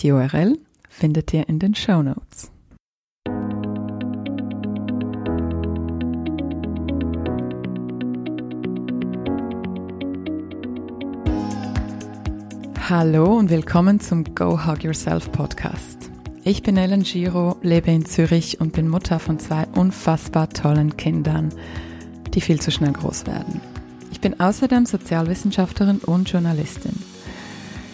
Die URL findet ihr in den Show Notes. Hallo und willkommen zum Go Hug Yourself Podcast. Ich bin Ellen Giro, lebe in Zürich und bin Mutter von zwei unfassbar tollen Kindern, die viel zu schnell groß werden. Ich bin außerdem Sozialwissenschaftlerin und Journalistin.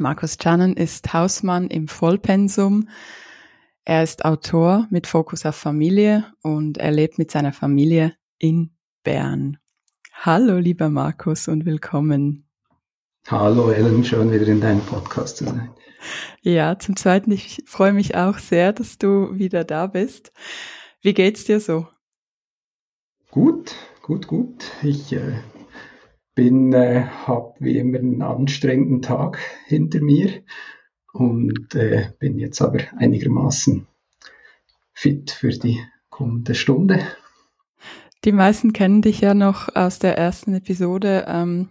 Markus Channen ist Hausmann im Vollpensum. Er ist Autor mit Fokus auf Familie und er lebt mit seiner Familie in Bern. Hallo, lieber Markus und willkommen. Hallo Ellen, schön wieder in deinem Podcast zu sein. Ja, zum Zweiten, ich freue mich auch sehr, dass du wieder da bist. Wie geht's dir so? Gut, gut, gut. Ich äh, bin, äh, habe wie immer einen anstrengenden Tag hinter mir und äh, bin jetzt aber einigermaßen fit für die kommende Stunde. Die meisten kennen dich ja noch aus der ersten Episode. Ähm,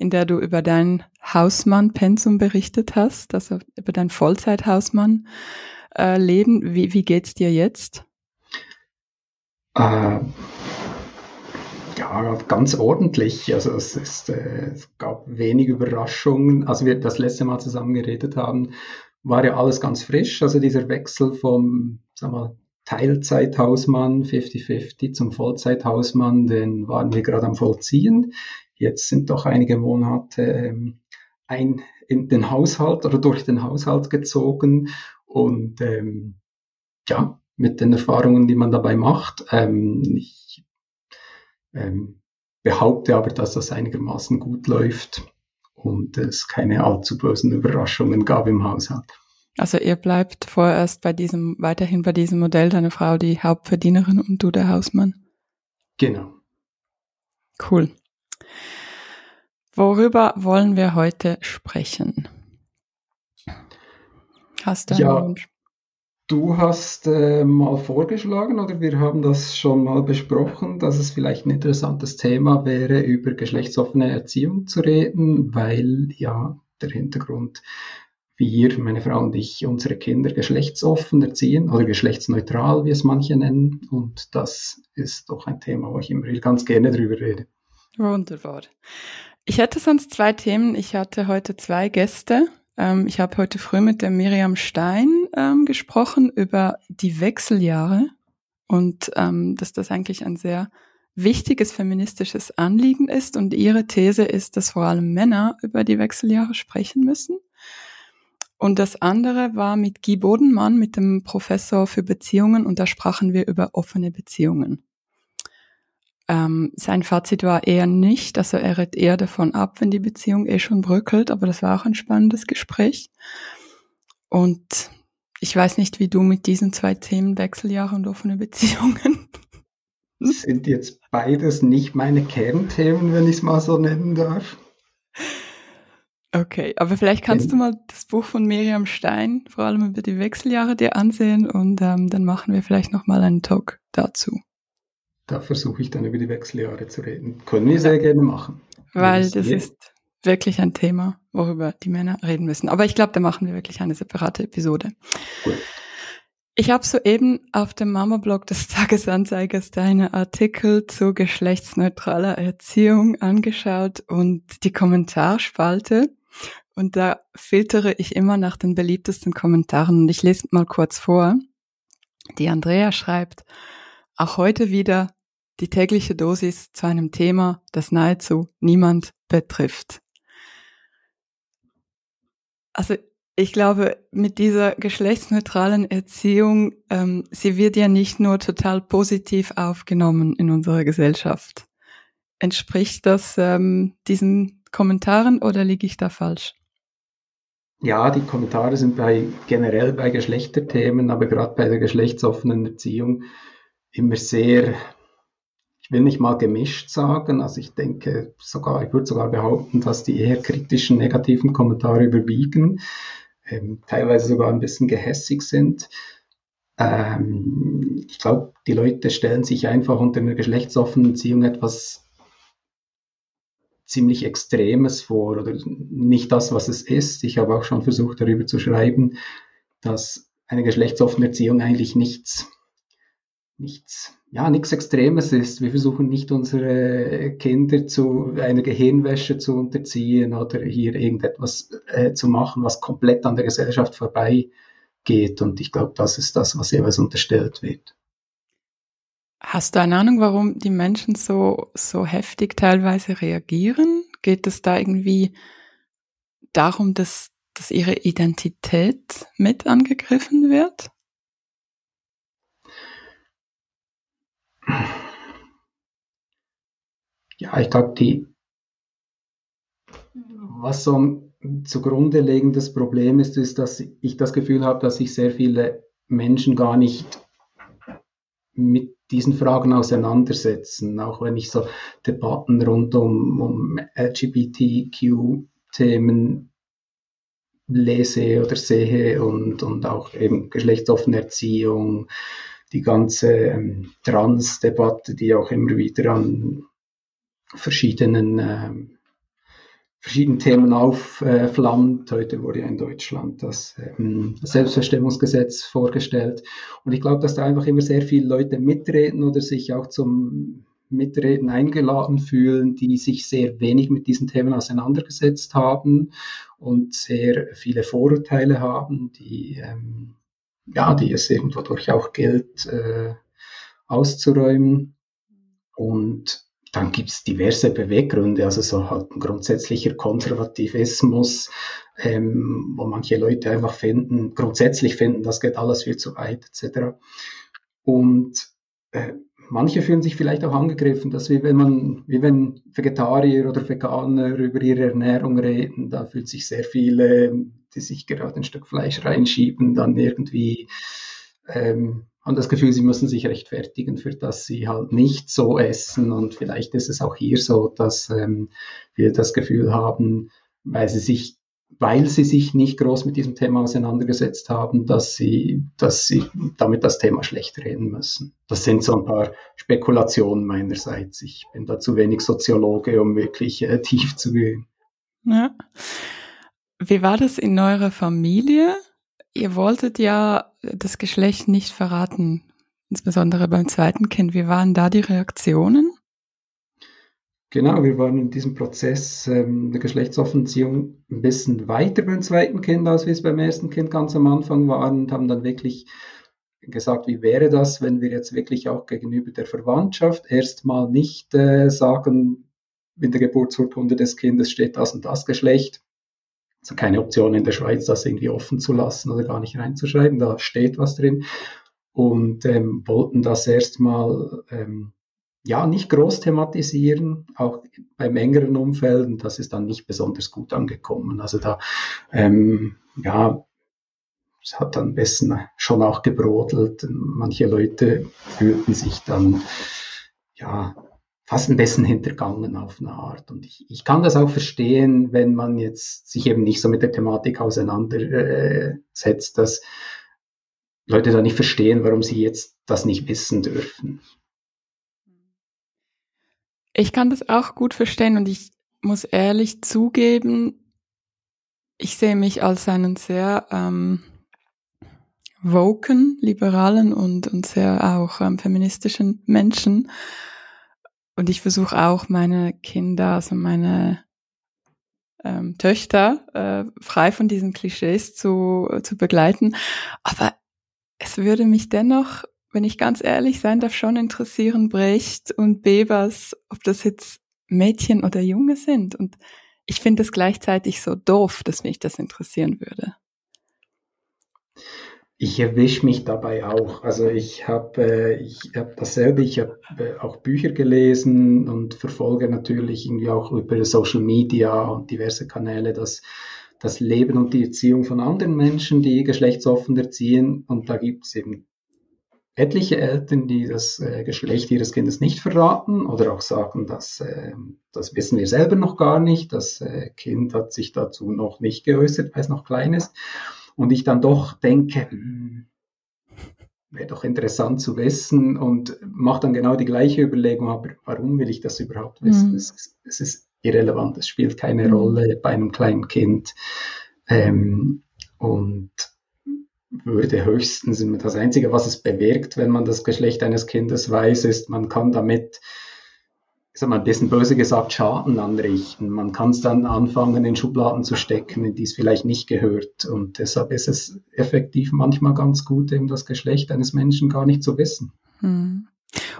in der du über dein Hausmann-Pensum berichtet hast, also über dein Vollzeit-Hausmann-Leben. Äh, wie, wie geht's dir jetzt? Äh, ja, ganz ordentlich. Also es, ist, äh, es gab wenig Überraschungen. Also wir das letzte Mal zusammen geredet haben, war ja alles ganz frisch. Also dieser Wechsel vom, sag mal, Teilzeithausmann 50-50 zum Vollzeithausmann, den waren wir gerade am Vollziehen. Jetzt sind doch einige Monate ähm, ein, in den Haushalt oder durch den Haushalt gezogen und ähm, ja, mit den Erfahrungen, die man dabei macht. Ähm, ich ähm, behaupte aber, dass das einigermaßen gut läuft und es keine allzu bösen Überraschungen gab im Haushalt. Also ihr bleibt vorerst bei diesem, weiterhin bei diesem Modell, deine Frau die Hauptverdienerin und du der Hausmann. Genau. Cool. Worüber wollen wir heute sprechen? Hast du einen ja, Wunsch? Du hast äh, mal vorgeschlagen oder wir haben das schon mal besprochen, dass es vielleicht ein interessantes Thema wäre, über geschlechtsoffene Erziehung zu reden, weil ja der Hintergrund, wir, meine Frau und ich, unsere Kinder geschlechtsoffen erziehen oder geschlechtsneutral, wie es manche nennen. Und das ist doch ein Thema, wo ich immer ganz gerne drüber rede. Wunderbar. Ich hätte sonst zwei Themen. Ich hatte heute zwei Gäste. Ähm, ich habe heute früh mit der Miriam Stein ähm, gesprochen über die Wechseljahre und ähm, dass das eigentlich ein sehr wichtiges feministisches Anliegen ist. Und ihre These ist, dass vor allem Männer über die Wechseljahre sprechen müssen. Und das andere war mit Guy Bodenmann, mit dem Professor für Beziehungen, und da sprachen wir über offene Beziehungen. Ähm, sein Fazit war eher nicht, also er rät eher davon ab, wenn die Beziehung eh schon bröckelt, aber das war auch ein spannendes Gespräch. Und ich weiß nicht, wie du mit diesen zwei Themen Wechseljahre und offene Beziehungen. Sind jetzt beides nicht meine Kernthemen, wenn ich es mal so nennen darf. Okay, aber vielleicht kannst du mal das Buch von Miriam Stein, vor allem über die Wechseljahre, dir ansehen und ähm, dann machen wir vielleicht nochmal einen Talk dazu. Da versuche ich dann über die Wechseljahre zu reden. Können wir sehr gerne machen. Weil das ist wirklich ein Thema, worüber die Männer reden müssen. Aber ich glaube, da machen wir wirklich eine separate Episode. Gut. Ich habe soeben auf dem Mama-Blog des Tagesanzeigers deine Artikel zu geschlechtsneutraler Erziehung angeschaut und die Kommentarspalte und da filtere ich immer nach den beliebtesten Kommentaren und ich lese mal kurz vor. Die Andrea schreibt, auch heute wieder die tägliche Dosis zu einem Thema, das nahezu niemand betrifft. Also ich glaube, mit dieser geschlechtsneutralen Erziehung, ähm, sie wird ja nicht nur total positiv aufgenommen in unserer Gesellschaft. Entspricht das ähm, diesen Kommentaren oder liege ich da falsch? Ja, die Kommentare sind bei generell bei Geschlechterthemen, aber gerade bei der geschlechtsoffenen Erziehung immer sehr, ich will nicht mal gemischt sagen, also ich denke sogar, ich würde sogar behaupten, dass die eher kritischen, negativen Kommentare überwiegen, ähm, teilweise sogar ein bisschen gehässig sind. Ähm, ich glaube, die Leute stellen sich einfach unter einer geschlechtsoffenen Erziehung etwas ziemlich Extremes vor oder nicht das, was es ist. Ich habe auch schon versucht, darüber zu schreiben, dass eine geschlechtsoffene Erziehung eigentlich nichts, nichts, ja, nichts Extremes ist. Wir versuchen nicht unsere Kinder zu einer Gehirnwäsche zu unterziehen oder hier irgendetwas äh, zu machen, was komplett an der Gesellschaft vorbeigeht. Und ich glaube, das ist das, was jeweils unterstellt wird. Hast du eine Ahnung, warum die Menschen so, so heftig teilweise reagieren? Geht es da irgendwie darum, dass, dass ihre Identität mit angegriffen wird? Ja, ich glaube, die, was so ein zugrunde liegendes Problem ist, ist, dass ich das Gefühl habe, dass sich sehr viele Menschen gar nicht mit diesen Fragen auseinandersetzen, auch wenn ich so Debatten rund um, um LGBTQ-Themen lese oder sehe und, und auch eben geschlechtsoffene Erziehung, die ganze ähm, Trans-Debatte, die auch immer wieder an verschiedenen ähm, verschiedenen Themen aufflammt. Heute wurde ja in Deutschland das ähm, Selbstbestimmungsgesetz vorgestellt. Und ich glaube, dass da einfach immer sehr viele Leute mitreden oder sich auch zum Mitreden eingeladen fühlen, die sich sehr wenig mit diesen Themen auseinandergesetzt haben und sehr viele Vorurteile haben, die, ähm, ja, die es irgendwo durch auch gilt äh, auszuräumen. Und dann gibt es diverse Beweggründe, also so halt ein grundsätzlicher Konservativismus, ähm, wo manche Leute einfach finden, grundsätzlich finden, das geht alles viel zu weit, etc. Und äh, manche fühlen sich vielleicht auch angegriffen, dass wie wenn man, wie wenn Vegetarier oder Veganer über ihre Ernährung reden, da fühlt sich sehr viele, die sich gerade ein Stück Fleisch reinschieben, dann irgendwie ähm, haben das Gefühl, sie müssen sich rechtfertigen, für das sie halt nicht so essen. Und vielleicht ist es auch hier so, dass ähm, wir das Gefühl haben, weil sie sich weil sie sich nicht groß mit diesem Thema auseinandergesetzt haben, dass sie, dass sie damit das Thema schlecht reden müssen. Das sind so ein paar Spekulationen meinerseits. Ich bin da zu wenig Soziologe, um wirklich äh, tief zu gehen. Ja. Wie war das in eurer Familie? Ihr wolltet ja das Geschlecht nicht verraten, insbesondere beim zweiten Kind. Wie waren da die Reaktionen? Genau, wir waren in diesem Prozess ähm, der Geschlechtsoffenziehung ein bisschen weiter beim zweiten Kind, als wir es beim ersten Kind ganz am Anfang waren und haben dann wirklich gesagt, wie wäre das, wenn wir jetzt wirklich auch gegenüber der Verwandtschaft erstmal nicht äh, sagen, in der Geburtsurkunde des Kindes steht das und das Geschlecht, also keine Option in der Schweiz, das irgendwie offen zu lassen oder gar nicht reinzuschreiben. Da steht was drin. Und ähm, wollten das erstmal ähm, ja, nicht groß thematisieren, auch beim engeren Umfeld. Und das ist dann nicht besonders gut angekommen. Also da, ähm, ja, es hat dann besten schon auch gebrodelt. Manche Leute fühlten sich dann, ja, fast ein bisschen hintergangen auf eine Art. Und ich, ich kann das auch verstehen, wenn man jetzt sich eben nicht so mit der Thematik auseinandersetzt, dass Leute da nicht verstehen, warum sie jetzt das nicht wissen dürfen. Ich kann das auch gut verstehen und ich muss ehrlich zugeben, ich sehe mich als einen sehr ähm, woken, liberalen und, und sehr auch ähm, feministischen Menschen. Und ich versuche auch meine Kinder, also meine ähm, Töchter, äh, frei von diesen Klischees zu, zu begleiten. Aber es würde mich dennoch wenn ich ganz ehrlich sein darf, schon interessieren, Brecht und Bebers, ob das jetzt Mädchen oder Junge sind. Und ich finde es gleichzeitig so doof, dass mich das interessieren würde. Ich erwische mich dabei auch. Also ich habe äh, ich hab dasselbe, ich habe äh, auch Bücher gelesen und verfolge natürlich irgendwie auch über Social Media und diverse Kanäle das, das Leben und die Erziehung von anderen Menschen, die geschlechtsoffen erziehen. Und da gibt es eben etliche Eltern, die das äh, Geschlecht ihres Kindes nicht verraten oder auch sagen, dass äh, das wissen wir selber noch gar nicht, das äh, Kind hat sich dazu noch nicht geäußert, weil es noch klein ist. Und ich dann doch denke, hm, wäre doch interessant zu wissen und mache dann genau die gleiche Überlegung, aber warum will ich das überhaupt wissen? Mhm. Es, es, ist irrelevant, es spielt keine mhm. Rolle bei einem kleinen Kind. Ähm, und würde höchstens, das Einzige, was es bewirkt, wenn man das Geschlecht eines Kindes weiß, ist, man kann damit, sag mal, ein bisschen böse gesagt, Schaden anrichten. Man kann es dann anfangen, in Schubladen zu stecken, in die es vielleicht nicht gehört. Und deshalb ist es effektiv manchmal ganz gut, eben das Geschlecht eines Menschen gar nicht zu wissen. Hm.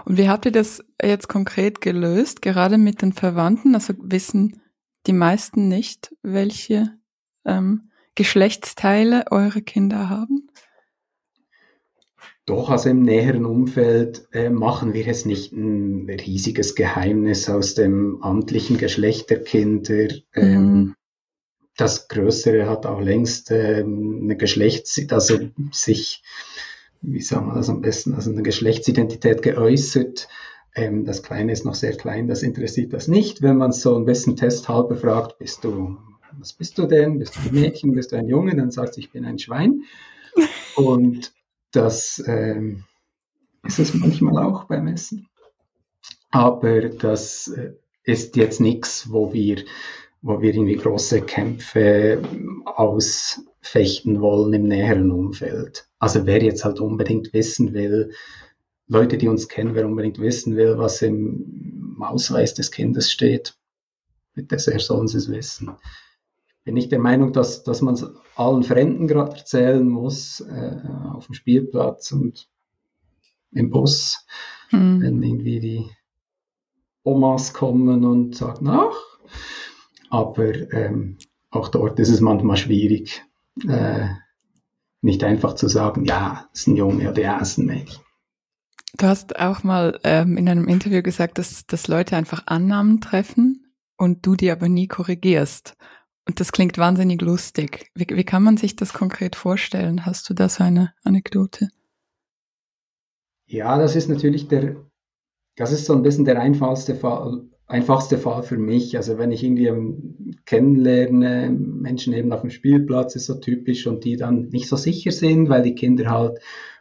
Und wie habt ihr das jetzt konkret gelöst, gerade mit den Verwandten? Also wissen die meisten nicht, welche ähm, Geschlechtsteile eure Kinder haben? Doch, also im näheren Umfeld äh, machen wir es nicht ein riesiges Geheimnis aus dem amtlichen Geschlecht der Kinder. Ähm, mhm. Das Größere hat auch längst ähm, eine Geschlechts, also sich, wie sagen wir das am besten, also eine Geschlechtsidentität geäußert. Ähm, das Kleine ist noch sehr klein, das interessiert das nicht. Wenn man so ein bisschen testhalber fragt, bist du was bist du denn? Bist du ein Mädchen? Bist du ein Junge? Dann sagt sie, ich bin ein Schwein. Und das ähm, ist es manchmal auch beim Essen. Aber das äh, ist jetzt nichts, wo wir, wo wir irgendwie große Kämpfe ausfechten wollen im näheren Umfeld. Also wer jetzt halt unbedingt wissen will, Leute, die uns kennen, wer unbedingt wissen will, was im Ausweis des Kindes steht, sehr sollen sie es wissen bin ich der Meinung, dass, dass man es allen Fremden gerade erzählen muss, äh, auf dem Spielplatz und im Bus, hm. wenn irgendwie die Omas kommen und sagen, ach, aber ähm, auch dort ist es manchmal schwierig, äh, nicht einfach zu sagen, ja, ist ein Junge oder ja, ist ein Mädchen. Du hast auch mal ähm, in einem Interview gesagt, dass, dass Leute einfach Annahmen treffen und du die aber nie korrigierst. Und das klingt wahnsinnig lustig. Wie, wie kann man sich das konkret vorstellen? Hast du da so eine Anekdote? Ja, das ist natürlich der, das ist so ein bisschen der einfachste Fall, einfachste Fall für mich. Also wenn ich irgendwie kennenlerne, Menschen eben auf dem Spielplatz ist so typisch und die dann nicht so sicher sind, weil die Kinder halt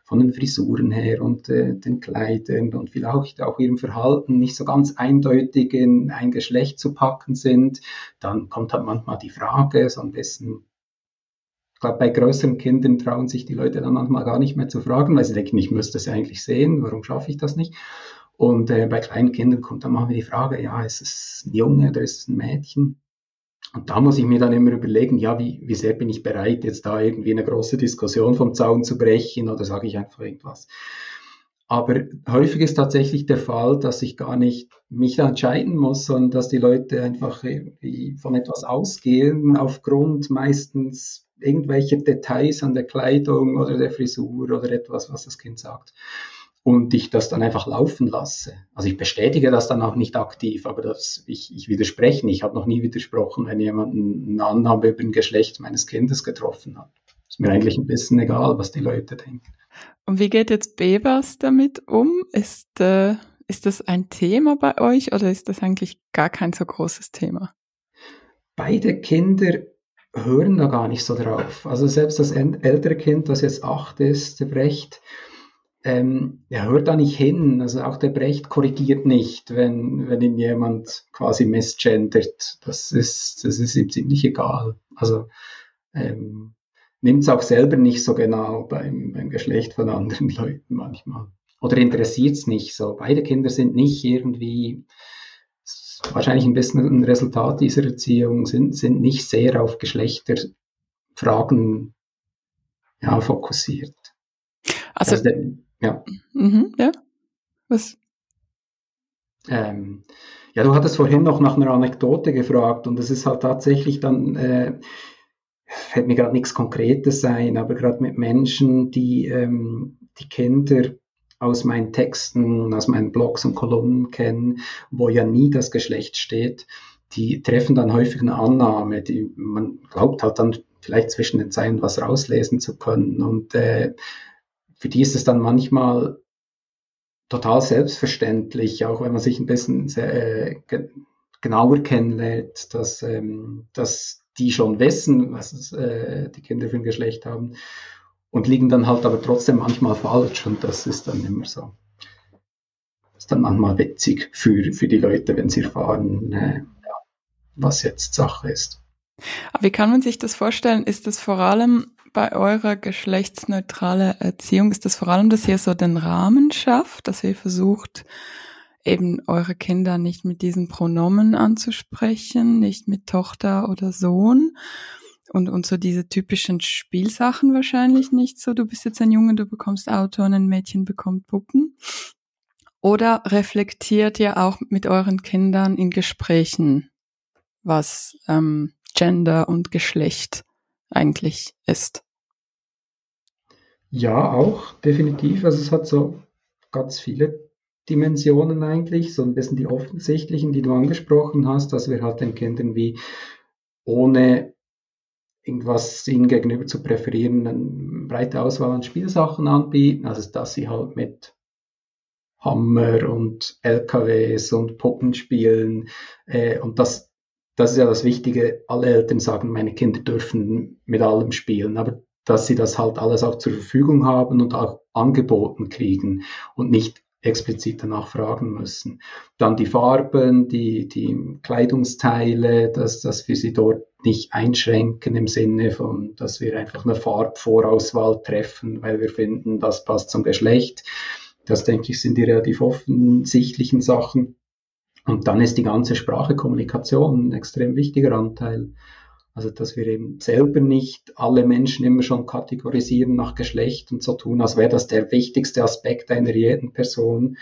von den Frisuren her und äh, den Kleidern und vielleicht auch ihrem Verhalten nicht so ganz eindeutig in ein Geschlecht zu packen sind, dann kommt halt manchmal die Frage, so ein bisschen, ich glaube, bei größeren Kindern trauen sich die Leute dann manchmal gar nicht mehr zu fragen, weil sie denken, ich müsste es ja eigentlich sehen, warum schaffe ich das nicht? Und äh, bei kleinen Kindern kommt dann mal die Frage, ja, ist es ein Junge oder ist es ein Mädchen? Und da muss ich mir dann immer überlegen, ja, wie, wie sehr bin ich bereit, jetzt da irgendwie eine große Diskussion vom Zaun zu brechen oder sage ich einfach irgendwas. Aber häufig ist tatsächlich der Fall, dass ich gar nicht mich da entscheiden muss, sondern dass die Leute einfach irgendwie von etwas ausgehen, aufgrund meistens irgendwelcher Details an der Kleidung oder der Frisur oder etwas, was das Kind sagt. Und ich das dann einfach laufen lasse. Also ich bestätige das dann auch nicht aktiv, aber das, ich, ich widerspreche nicht. Ich habe noch nie widersprochen, wenn jemand eine Annahme über ein Geschlecht meines Kindes getroffen hat. Ist mir eigentlich ein bisschen egal, was die Leute denken. Und wie geht jetzt Bebers damit um? Ist, äh, ist das ein Thema bei euch oder ist das eigentlich gar kein so großes Thema? Beide Kinder hören da gar nicht so drauf. Also selbst das ältere Kind, das jetzt acht ist, der Brecht, ähm, er hört da nicht hin. Also auch der Brecht korrigiert nicht, wenn, wenn ihn jemand quasi misgendert. Das ist, das ist ihm ziemlich egal. Also ähm, nimmt es auch selber nicht so genau beim, beim Geschlecht von anderen Leuten manchmal. Oder interessiert es nicht so. Beide Kinder sind nicht irgendwie, wahrscheinlich ein bisschen ein Resultat dieser Erziehung, sind, sind nicht sehr auf Geschlechterfragen ja, fokussiert. Also, also der, ja. Mhm, ja. Was? Ähm, ja, du hattest vorhin noch nach einer Anekdote gefragt und es ist halt tatsächlich dann, äh, fällt mir gerade nichts Konkretes sein, aber gerade mit Menschen, die ähm, die Kinder aus meinen Texten, aus meinen Blogs und Kolumnen kennen, wo ja nie das Geschlecht steht, die treffen dann häufig eine Annahme, die man glaubt halt dann vielleicht zwischen den Zeilen was rauslesen zu können und äh, für die ist es dann manchmal total selbstverständlich, auch wenn man sich ein bisschen sehr, äh, genauer kennenlernt, dass, ähm, dass die schon wissen, was äh, die Kinder für ein Geschlecht haben und liegen dann halt aber trotzdem manchmal falsch und das ist dann immer so. Das ist dann manchmal witzig für, für die Leute, wenn sie erfahren, äh, was jetzt Sache ist. Aber wie kann man sich das vorstellen? Ist das vor allem bei eurer geschlechtsneutralen Erziehung? Ist das vor allem, dass ihr so den Rahmen schafft, dass ihr versucht, eben eure Kinder nicht mit diesen Pronomen anzusprechen, nicht mit Tochter oder Sohn? Und, und so diese typischen Spielsachen wahrscheinlich nicht so. Du bist jetzt ein Junge, du bekommst Auto und ein Mädchen bekommt Puppen. Oder reflektiert ihr auch mit euren Kindern in Gesprächen, was ähm, Gender und Geschlecht eigentlich ist. Ja, auch, definitiv. Also es hat so ganz viele Dimensionen eigentlich, so ein bisschen die offensichtlichen, die du angesprochen hast, dass wir halt den Kindern wie ohne irgendwas ihnen gegenüber zu präferieren, eine breite Auswahl an Spielsachen anbieten, also dass sie halt mit Hammer und LKWs und Puppen spielen äh, und das das ist ja das Wichtige. Alle Eltern sagen, meine Kinder dürfen mit allem spielen, aber dass sie das halt alles auch zur Verfügung haben und auch angeboten kriegen und nicht explizit danach fragen müssen. Dann die Farben, die, die Kleidungsteile, dass, dass wir sie dort nicht einschränken im Sinne von, dass wir einfach eine Farbvorauswahl treffen, weil wir finden, das passt zum Geschlecht. Das denke ich sind die relativ offensichtlichen Sachen. Und dann ist die ganze Sprachekommunikation ein extrem wichtiger Anteil. Also, dass wir eben selber nicht alle Menschen immer schon kategorisieren nach Geschlecht und so tun, als wäre das der wichtigste Aspekt einer jeden Person.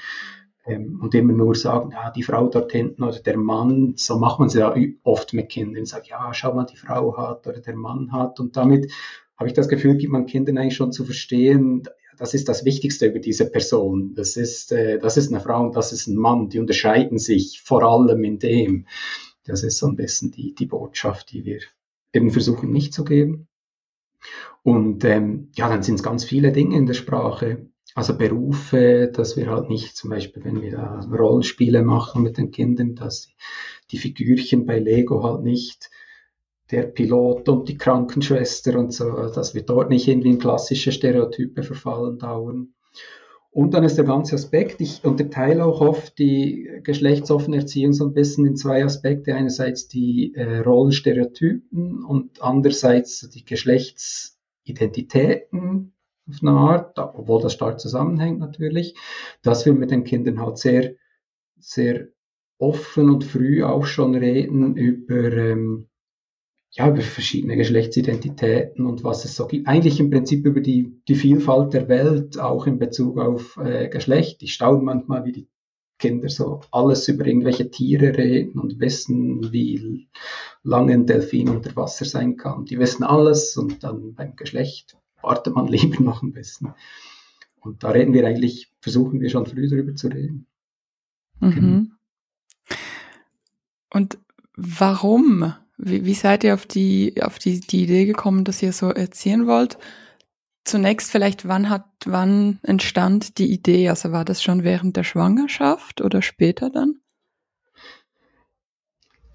Ähm, und immer nur sagen, ja, die Frau dort hinten oder der Mann, so macht man es ja oft mit Kindern. Sagt, ja, schau mal, die Frau hat oder der Mann hat. Und damit habe ich das Gefühl, gibt man Kindern eigentlich schon zu verstehen, das ist das Wichtigste über diese Person. Das ist, äh, das ist eine Frau und das ist ein Mann. Die unterscheiden sich vor allem in dem. Das ist so ein bisschen die, die Botschaft, die wir eben versuchen nicht zu geben. Und ähm, ja, dann sind es ganz viele Dinge in der Sprache. Also Berufe, dass wir halt nicht, zum Beispiel, wenn wir da Rollenspiele machen mit den Kindern, dass die Figürchen bei Lego halt nicht der Pilot und die Krankenschwester und so, dass wir dort nicht irgendwie in klassische Stereotype verfallen dauern. Und dann ist der ganze Aspekt, ich unterteile auch oft die geschlechtsoffene Erziehung so ein bisschen in zwei Aspekte. Einerseits die äh, Rollenstereotypen und andererseits die Geschlechtsidentitäten auf eine Art, obwohl das stark zusammenhängt natürlich, dass wir mit den Kindern halt sehr, sehr offen und früh auch schon reden über ähm, ja, über verschiedene Geschlechtsidentitäten und was es so gibt. Eigentlich im Prinzip über die, die Vielfalt der Welt, auch in Bezug auf äh, Geschlecht. Ich staune manchmal, wie die Kinder so alles über irgendwelche Tiere reden und wissen, wie lange ein Delfin unter Wasser sein kann. Die wissen alles und dann beim Geschlecht wartet man lieber noch ein bisschen. und da reden wir eigentlich, versuchen wir schon früh darüber zu reden. Mhm. Genau. Und warum? Wie, wie seid ihr auf die, auf die, die Idee gekommen, dass ihr so erziehen wollt? Zunächst vielleicht, wann hat, wann entstand die Idee? Also war das schon während der Schwangerschaft oder später dann?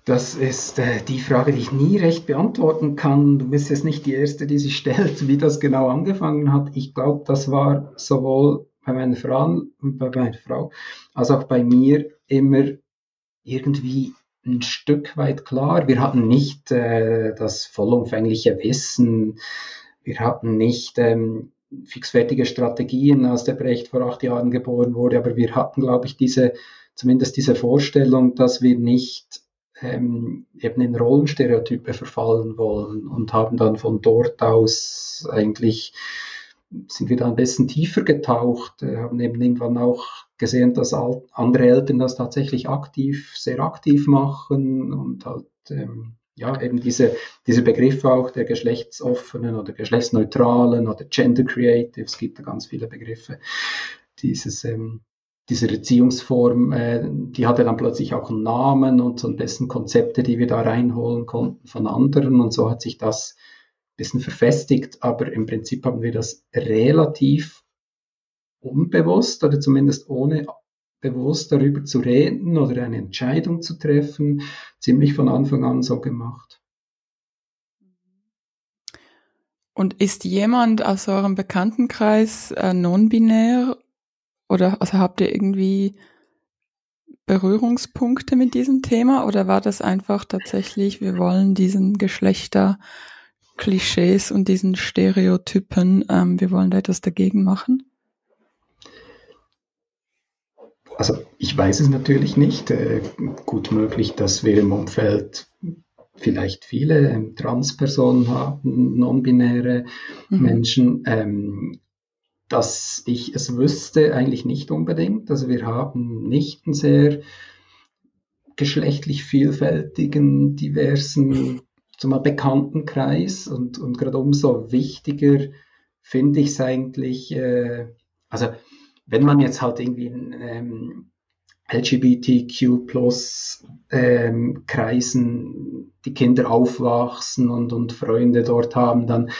Das ist äh, die Frage, die ich nie recht beantworten kann. Du bist jetzt nicht die Erste, die sich stellt, wie das genau angefangen hat. Ich glaube, das war sowohl bei meiner Frau, bei meiner Frau als auch bei mir immer irgendwie ein Stück weit klar. Wir hatten nicht äh, das vollumfängliche Wissen, wir hatten nicht ähm, fixfertige Strategien, als der Brecht vor acht Jahren geboren wurde, aber wir hatten, glaube ich, diese, zumindest diese Vorstellung, dass wir nicht ähm, eben in Rollenstereotype verfallen wollen und haben dann von dort aus eigentlich sind wir da ein bisschen tiefer getaucht, äh, haben eben irgendwann auch gesehen, dass andere Eltern das tatsächlich aktiv, sehr aktiv machen und halt ähm, ja eben diese, diese Begriffe auch der geschlechtsoffenen oder geschlechtsneutralen oder gender creative, es gibt da ganz viele Begriffe, dieses ähm, diese Erziehungsform, äh, die hatte dann plötzlich auch einen Namen und so ein bisschen Konzepte, die wir da reinholen konnten von anderen. Und so hat sich das ein bisschen verfestigt. Aber im Prinzip haben wir das relativ unbewusst oder zumindest ohne bewusst darüber zu reden oder eine Entscheidung zu treffen, ziemlich von Anfang an so gemacht. Und ist jemand aus eurem Bekanntenkreis äh, non-binär oder also habt ihr irgendwie Berührungspunkte mit diesem Thema oder war das einfach tatsächlich, wir wollen diesen Geschlechterklischees und diesen Stereotypen, ähm, wir wollen da etwas dagegen machen? Also ich weiß es natürlich nicht. Äh, gut möglich, dass wir im Umfeld vielleicht viele ähm, Transpersonen haben, non-binäre mhm. Menschen. Ähm, dass ich es wüsste, eigentlich nicht unbedingt. Also wir haben nicht einen sehr geschlechtlich vielfältigen, diversen, zumal bekannten Kreis und, und gerade umso wichtiger finde ich es eigentlich, äh, also wenn man jetzt halt irgendwie in ähm, LGBTQ plus ähm, Kreisen die Kinder aufwachsen und, und Freunde dort haben, dann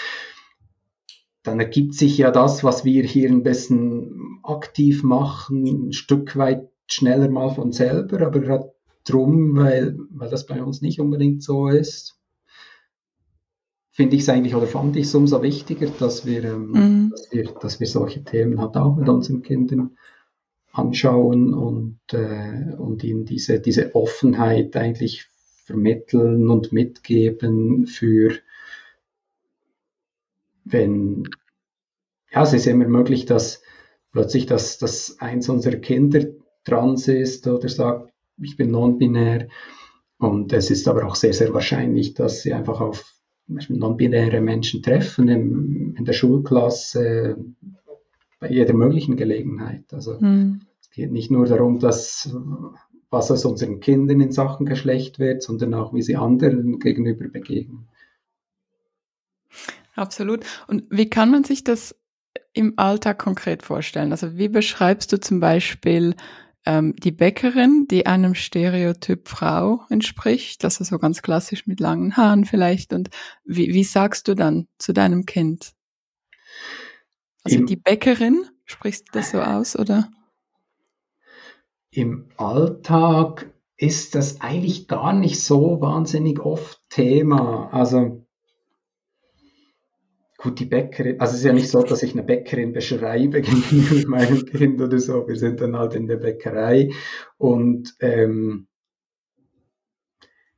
dann ergibt sich ja das, was wir hier ein bisschen aktiv machen, ein Stück weit schneller mal von selber, aber gerade drum, weil, weil das bei uns nicht unbedingt so ist, finde ich es eigentlich oder fand ich es umso wichtiger, dass wir, ähm, mhm. dass wir, dass wir solche Themen halt auch mit unseren Kindern anschauen und, äh, und ihnen diese, diese Offenheit eigentlich vermitteln und mitgeben für wenn, ja, es ist immer möglich, dass plötzlich das, dass eins unserer Kinder trans ist oder sagt, ich bin non-binär. Und es ist aber auch sehr, sehr wahrscheinlich, dass sie einfach auf non-binäre Menschen treffen im, in der Schulklasse, bei jeder möglichen Gelegenheit. Also mhm. es geht nicht nur darum, dass was aus unseren Kindern in Sachen Geschlecht wird, sondern auch, wie sie anderen gegenüber begegnen. Absolut. Und wie kann man sich das im Alltag konkret vorstellen? Also wie beschreibst du zum Beispiel ähm, die Bäckerin, die einem Stereotyp Frau entspricht, also so ganz klassisch mit langen Haaren vielleicht. Und wie, wie sagst du dann zu deinem Kind? Also Im, die Bäckerin, sprichst du das so aus, oder? Im Alltag ist das eigentlich gar nicht so wahnsinnig oft Thema. Also gut, die Bäckerin, also es ist ja nicht so, dass ich eine Bäckerin beschreibe mit meinem Kind oder so. Wir sind dann halt in der Bäckerei und ähm,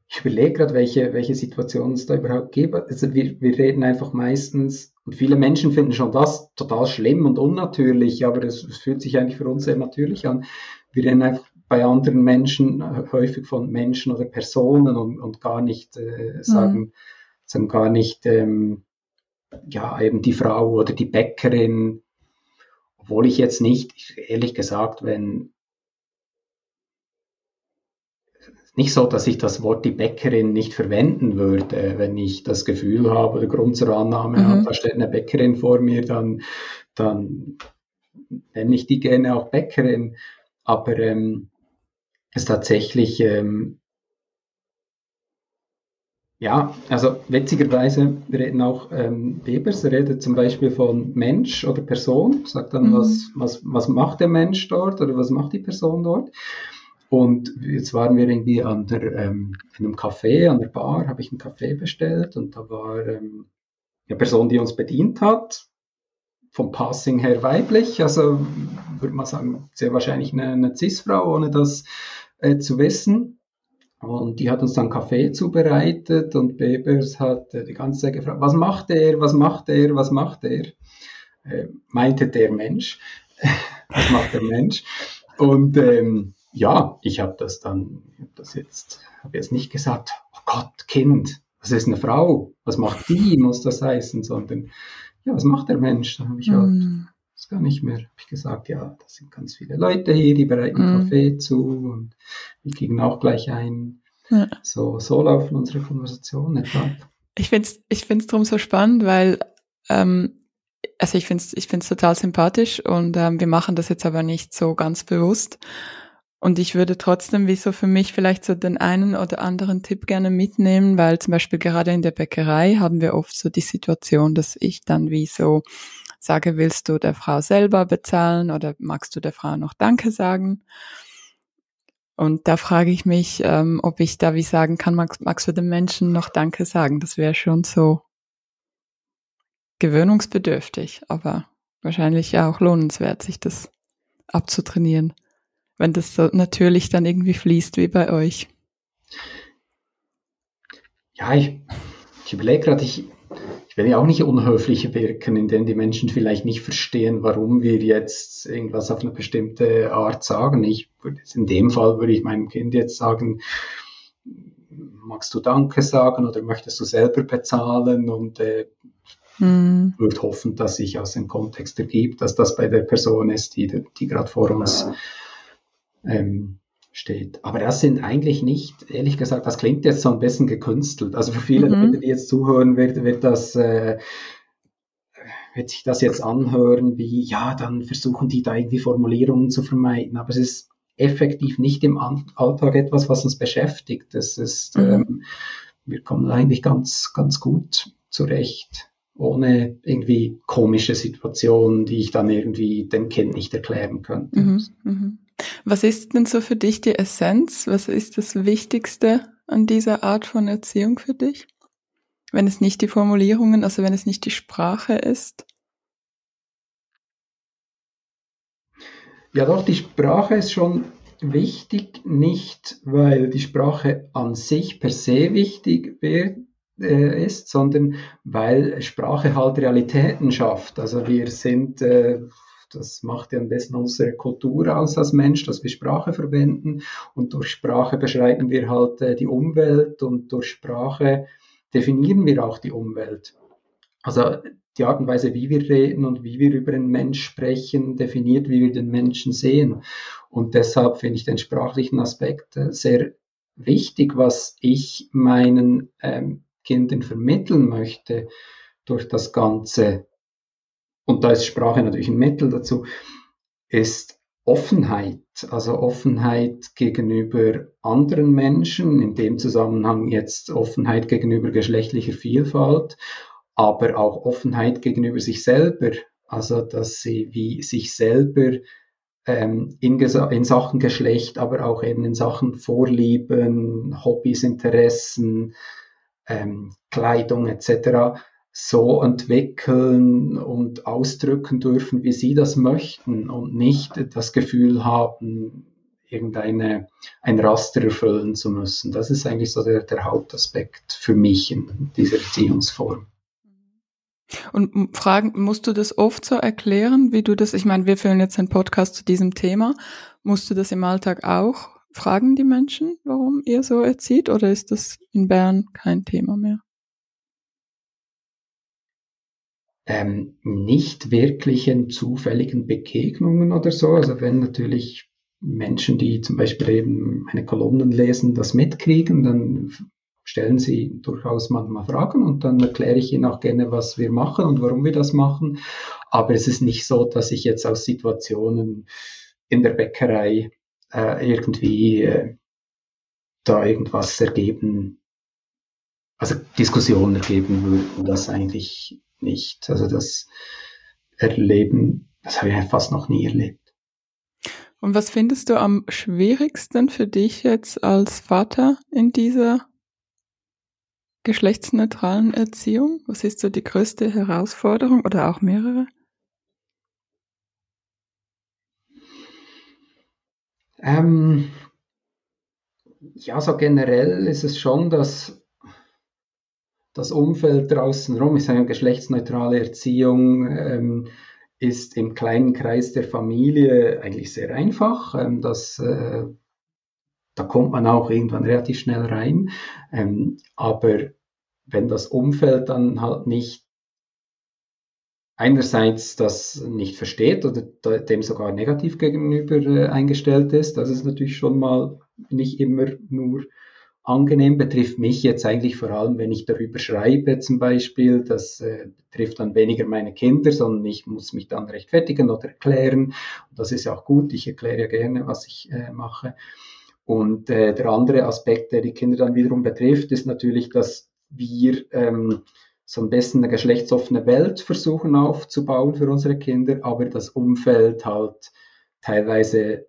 ich überlege gerade, welche, welche Situationen es da überhaupt gibt. Also wir, wir reden einfach meistens, und viele Menschen finden schon das total schlimm und unnatürlich, aber es, es fühlt sich eigentlich für uns sehr natürlich an. Wir reden einfach bei anderen Menschen häufig von Menschen oder Personen und, und gar nicht äh, sagen, mhm. sagen gar nicht, ähm, ja, eben die Frau oder die Bäckerin, obwohl ich jetzt nicht, ehrlich gesagt, wenn, nicht so, dass ich das Wort die Bäckerin nicht verwenden würde, wenn ich das Gefühl habe, der Grund zur Annahme mhm. habe, da steht eine Bäckerin vor mir, dann, dann nenne ich die gerne auch Bäckerin, aber ähm, es tatsächlich ähm, ja, also witzigerweise, wir reden auch, ähm, Webers redet zum Beispiel von Mensch oder Person, sagt dann, mhm. was, was, was macht der Mensch dort oder was macht die Person dort. Und jetzt waren wir irgendwie an der, ähm, in einem Café, an der Bar, habe ich einen Kaffee bestellt und da war ähm, eine Person, die uns bedient hat, vom Passing her weiblich, also würde man sagen, sehr wahrscheinlich eine, eine Cis-Frau, ohne das äh, zu wissen. Und die hat uns dann Kaffee zubereitet und Bebers hat äh, die ganze Zeit gefragt, was macht er, was macht er, was macht er? Äh, meinte der Mensch. was macht der Mensch? Und ähm, ja, ich habe das dann, ich hab das jetzt, habe jetzt nicht gesagt, oh Gott, Kind, das ist eine Frau, was macht die, muss das heißen, sondern ja, was macht der Mensch? Dann habe ich halt mm. Das gar nicht mehr, habe ich gesagt, ja, das sind ganz viele Leute hier, die bereiten mm. Kaffee zu und wir kriegen auch gleich ein. Ja. So, so laufen unsere Konversationen etwa. Ich finde es ich find's drum so spannend, weil ähm, also ich finde es ich find's total sympathisch und ähm, wir machen das jetzt aber nicht so ganz bewusst. Und ich würde trotzdem wie so für mich vielleicht so den einen oder anderen Tipp gerne mitnehmen, weil zum Beispiel gerade in der Bäckerei haben wir oft so die Situation, dass ich dann wie so sage, willst du der Frau selber bezahlen oder magst du der Frau noch Danke sagen? Und da frage ich mich, ähm, ob ich da wie sagen kann, magst, magst du dem Menschen noch Danke sagen? Das wäre schon so gewöhnungsbedürftig, aber wahrscheinlich ja auch lohnenswert, sich das abzutrainieren, wenn das so natürlich dann irgendwie fließt wie bei euch. Ja, ich, ich überlege gerade, ich, ich will ja auch nicht unhöflich wirken, indem die Menschen vielleicht nicht verstehen, warum wir jetzt irgendwas auf eine bestimmte Art sagen. Ich würde in dem Fall würde ich meinem Kind jetzt sagen, magst du Danke sagen oder möchtest du selber bezahlen und äh, hm. würde hoffen, dass sich aus dem Kontext ergibt, dass das bei der Person ist, die, die gerade vor uns ähm, steht. Aber das sind eigentlich nicht, ehrlich gesagt, das klingt jetzt so ein bisschen gekünstelt. Also für viele mhm. Leute, die jetzt zuhören, wird, wird das, äh, wird sich das jetzt anhören, wie, ja, dann versuchen die da irgendwie Formulierungen zu vermeiden. Aber es ist effektiv nicht im Alltag etwas, was uns beschäftigt. Das ist, mhm. ähm, wir kommen eigentlich ganz, ganz gut zurecht ohne irgendwie komische Situationen, die ich dann irgendwie dem Kind nicht erklären könnte. Mhm, mh. Was ist denn so für dich die Essenz? Was ist das Wichtigste an dieser Art von Erziehung für dich? Wenn es nicht die Formulierungen, also wenn es nicht die Sprache ist? Ja, doch, die Sprache ist schon wichtig, nicht weil die Sprache an sich per se wichtig wird, äh, ist, sondern weil Sprache halt Realitäten schafft. Also wir sind äh, das macht ja am besten unsere Kultur aus als Mensch, dass wir Sprache verwenden und durch Sprache beschreiben wir halt äh, die Umwelt und durch Sprache definieren wir auch die Umwelt. Also die Art und Weise, wie wir reden und wie wir über den Mensch sprechen, definiert, wie wir den Menschen sehen. Und deshalb finde ich den sprachlichen Aspekt äh, sehr wichtig, was ich meinen ähm, Kindern vermitteln möchte durch das Ganze und da ist Sprache natürlich ein Mittel dazu, ist Offenheit, also Offenheit gegenüber anderen Menschen, in dem Zusammenhang jetzt Offenheit gegenüber geschlechtlicher Vielfalt, aber auch Offenheit gegenüber sich selber, also dass sie wie sich selber ähm, in, in Sachen Geschlecht, aber auch eben in Sachen Vorlieben, Hobbys, Interessen, ähm, Kleidung etc so entwickeln und ausdrücken dürfen, wie sie das möchten und nicht das Gefühl haben, irgendeine ein Raster erfüllen zu müssen. Das ist eigentlich so der, der Hauptaspekt für mich in dieser Erziehungsform. Und fragen, musst du das oft so erklären, wie du das, ich meine, wir führen jetzt einen Podcast zu diesem Thema. Musst du das im Alltag auch fragen, die Menschen, warum ihr so erzieht, oder ist das in Bern kein Thema mehr? Ähm, nicht wirklichen zufälligen Begegnungen oder so. Also wenn natürlich Menschen, die zum Beispiel eben meine Kolumnen lesen, das mitkriegen, dann stellen sie durchaus manchmal Fragen und dann erkläre ich ihnen auch gerne, was wir machen und warum wir das machen. Aber es ist nicht so, dass ich jetzt aus Situationen in der Bäckerei äh, irgendwie äh, da irgendwas ergeben, also Diskussionen ergeben würden, das eigentlich nicht. Also das Erleben, das habe ich fast noch nie erlebt. Und was findest du am schwierigsten für dich jetzt als Vater in dieser geschlechtsneutralen Erziehung? Was ist so die größte Herausforderung oder auch mehrere? Ähm, ja, so generell ist es schon, dass das Umfeld draußen rum ist eine geschlechtsneutrale Erziehung, ähm, ist im kleinen Kreis der Familie eigentlich sehr einfach. Ähm, das, äh, da kommt man auch irgendwann relativ schnell rein. Ähm, aber wenn das Umfeld dann halt nicht einerseits das nicht versteht oder dem sogar negativ gegenüber äh, eingestellt ist, das ist natürlich schon mal nicht immer nur angenehm, betrifft mich jetzt eigentlich vor allem, wenn ich darüber schreibe zum Beispiel, das äh, betrifft dann weniger meine Kinder, sondern ich muss mich dann rechtfertigen oder erklären. Und das ist auch gut, ich erkläre ja gerne, was ich äh, mache. Und äh, der andere Aspekt, der die Kinder dann wiederum betrifft, ist natürlich, dass wir ähm, so ein bisschen eine geschlechtsoffene Welt versuchen aufzubauen für unsere Kinder, aber das Umfeld halt teilweise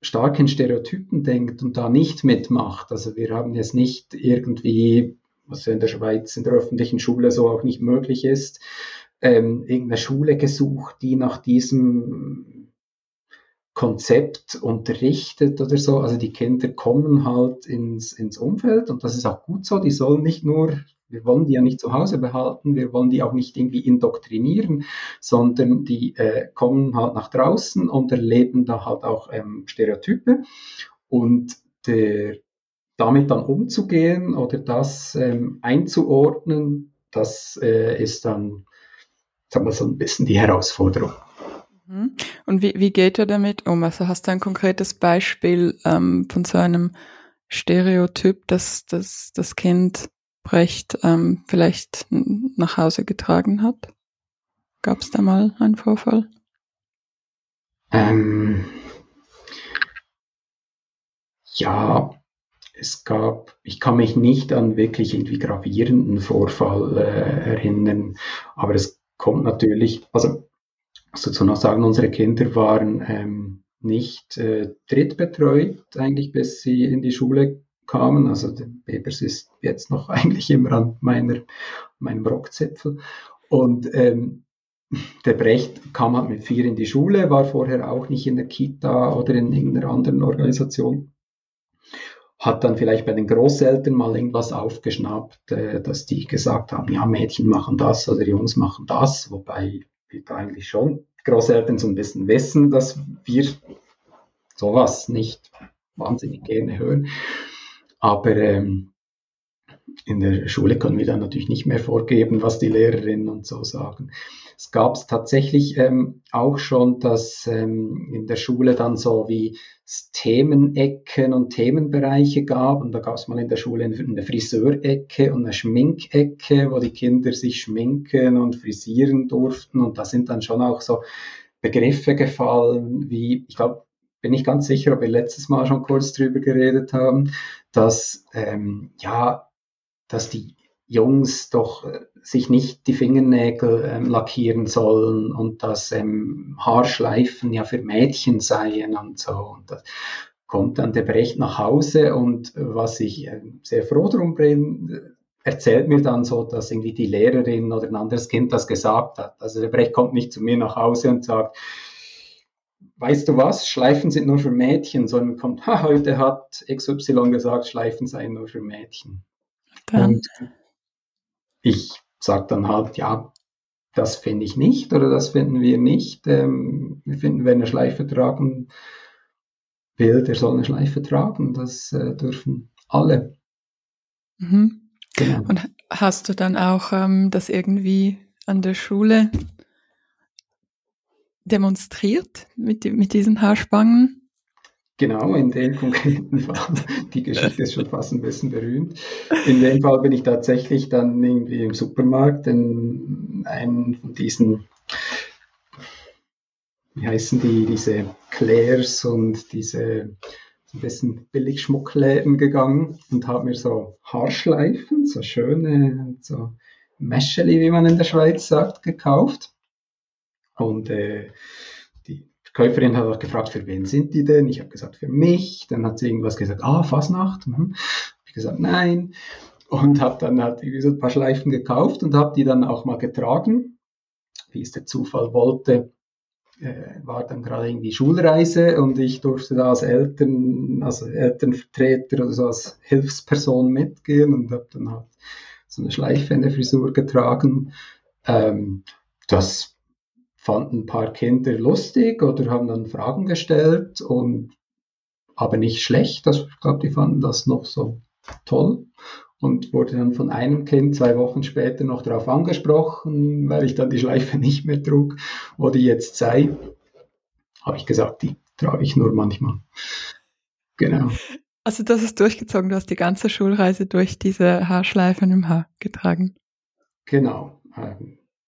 stark in Stereotypen denkt und da nicht mitmacht. Also wir haben jetzt nicht irgendwie, was ja in der Schweiz in der öffentlichen Schule so auch nicht möglich ist, ähm, irgendeine Schule gesucht, die nach diesem Konzept unterrichtet oder so. Also die Kinder kommen halt ins, ins Umfeld und das ist auch gut so. Die sollen nicht nur wir wollen die ja nicht zu Hause behalten, wir wollen die auch nicht irgendwie indoktrinieren, sondern die äh, kommen halt nach draußen und erleben da halt auch ähm, Stereotype. Und der, damit dann umzugehen oder das ähm, einzuordnen, das äh, ist dann, sagen wir so ein bisschen die Herausforderung. Mhm. Und wie, wie geht er damit um? Also hast du ein konkretes Beispiel ähm, von so einem Stereotyp, dass, dass das Kind Brecht ähm, vielleicht nach Hause getragen hat? Gab es da mal einen Vorfall? Ähm, ja, es gab, ich kann mich nicht an wirklich irgendwie gravierenden Vorfall äh, erinnern, aber es kommt natürlich, also dazu noch sagen, unsere Kinder waren ähm, nicht äh, drittbetreut, eigentlich bis sie in die Schule kamen. Also der Bebers ist jetzt noch eigentlich immer an meiner, meinem Rockzipfel. Und ähm, der Brecht kam halt mit vier in die Schule, war vorher auch nicht in der Kita oder in irgendeiner anderen Organisation. Hat dann vielleicht bei den Großeltern mal irgendwas aufgeschnappt, äh, dass die gesagt haben, ja, Mädchen machen das oder Jungs machen das, wobei wir da eigentlich schon Großeltern so ein bisschen wissen, dass wir sowas nicht wahnsinnig gerne hören. Aber ähm, in der Schule können wir dann natürlich nicht mehr vorgeben, was die Lehrerinnen und so sagen. Es gab es tatsächlich ähm, auch schon, dass ähm, in der Schule dann so wie Themenecken und Themenbereiche gab. Und da gab es mal in der Schule eine Friseurecke und eine Schminkecke, wo die Kinder sich schminken und frisieren durften. Und da sind dann schon auch so Begriffe gefallen, wie, ich glaube, bin ich ganz sicher, ob wir letztes Mal schon kurz drüber geredet haben, dass ähm, ja, dass die Jungs doch äh, sich nicht die Fingernägel ähm, lackieren sollen und dass ähm, Haarschleifen ja für Mädchen seien und so. Und das kommt dann der Brecht nach Hause und äh, was ich äh, sehr froh darum bin, erzählt mir dann so, dass irgendwie die Lehrerin oder ein anderes Kind das gesagt hat. Also der Brecht kommt nicht zu mir nach Hause und sagt, weißt du was, Schleifen sind nur für Mädchen, sondern kommt, ha, heute hat XY gesagt, Schleifen seien nur für Mädchen. Dann. Und ich sage dann halt, ja, das finde ich nicht oder das finden wir nicht. Ähm, wir finden, wenn er Schleife tragen will, der soll eine Schleife tragen. Das äh, dürfen alle. Mhm. Genau. Und hast du dann auch ähm, das irgendwie an der Schule demonstriert mit, mit diesen Haarspangen? Genau, in dem konkreten Fall. Die Geschichte ist schon fast ein bisschen berühmt. In dem Fall bin ich tatsächlich dann irgendwie im Supermarkt in einen von diesen wie heißen die, diese Clairs und diese ein bisschen billig Schmuckläden gegangen und habe mir so Haarschleifen, so schöne, so Mescheli, wie man in der Schweiz sagt, gekauft. Und äh, Käuferin hat auch gefragt, für wen sind die denn? Ich habe gesagt, für mich. Dann hat sie irgendwas gesagt, ah, Fasnacht. Hm. Ich gesagt, nein. Und habe dann halt so ein paar Schleifen gekauft und habe die dann auch mal getragen, wie es der Zufall wollte äh, war dann gerade irgendwie Schulreise und ich durfte da als Eltern, also Elternvertreter oder so als Hilfsperson mitgehen und habe dann halt so eine Schleife in der Frisur getragen. Ähm, das fanden ein paar Kinder lustig oder haben dann Fragen gestellt und aber nicht schlecht. Also ich glaube, die fanden das noch so toll und wurde dann von einem Kind zwei Wochen später noch darauf angesprochen, weil ich dann die Schleife nicht mehr trug, wo die jetzt sei. Habe ich gesagt, die trage ich nur manchmal. Genau. Also das ist durchgezogen, du hast die ganze Schulreise durch diese Haarschleifen im Haar getragen. Genau.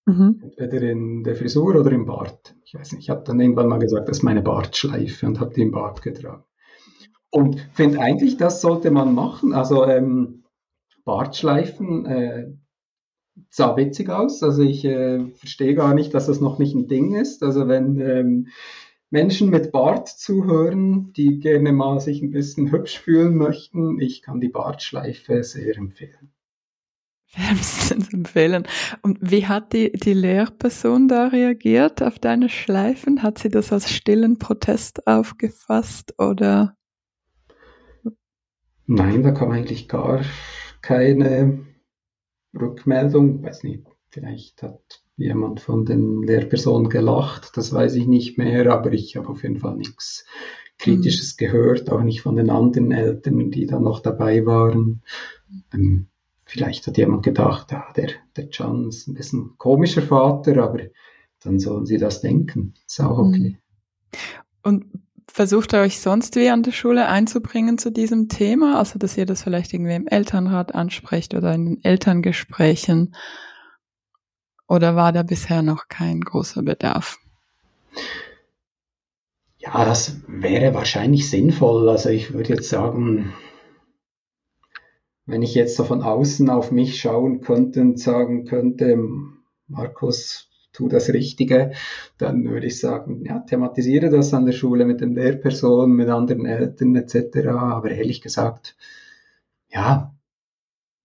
Mhm. Entweder in der Frisur oder im Bart. Ich weiß nicht, ich habe dann irgendwann mal gesagt, das ist meine Bartschleife und habe die im Bart getragen. Und finde eigentlich, das sollte man machen. Also ähm, Bartschleifen äh, sah witzig aus. Also ich äh, verstehe gar nicht, dass das noch nicht ein Ding ist. Also wenn ähm, Menschen mit Bart zuhören, die gerne mal sich ein bisschen hübsch fühlen möchten, ich kann die Bartschleife sehr empfehlen. Wärmstens empfehlen. Und wie hat die, die Lehrperson da reagiert auf deine Schleifen? Hat sie das als stillen Protest aufgefasst oder? Nein, da kam eigentlich gar keine Rückmeldung. Weiß nicht, vielleicht hat jemand von den Lehrpersonen gelacht, das weiß ich nicht mehr, aber ich habe auf jeden Fall nichts Kritisches mhm. gehört, auch nicht von den anderen Eltern, die da noch dabei waren. Ähm, vielleicht hat jemand gedacht, ja, der, der Can ist ein bisschen komischer Vater, aber dann sollen sie das denken. Ist auch okay. Mhm. Und Versucht ihr euch sonst wie an der Schule einzubringen zu diesem Thema? Also, dass ihr das vielleicht irgendwie im Elternrat ansprecht oder in den Elterngesprächen? Oder war da bisher noch kein großer Bedarf? Ja, das wäre wahrscheinlich sinnvoll. Also ich würde jetzt sagen, wenn ich jetzt so von außen auf mich schauen könnte und sagen könnte, Markus, tu das Richtige, dann würde ich sagen, ja, thematisiere das an der Schule mit den Lehrpersonen, mit anderen Eltern etc. Aber ehrlich gesagt, ja,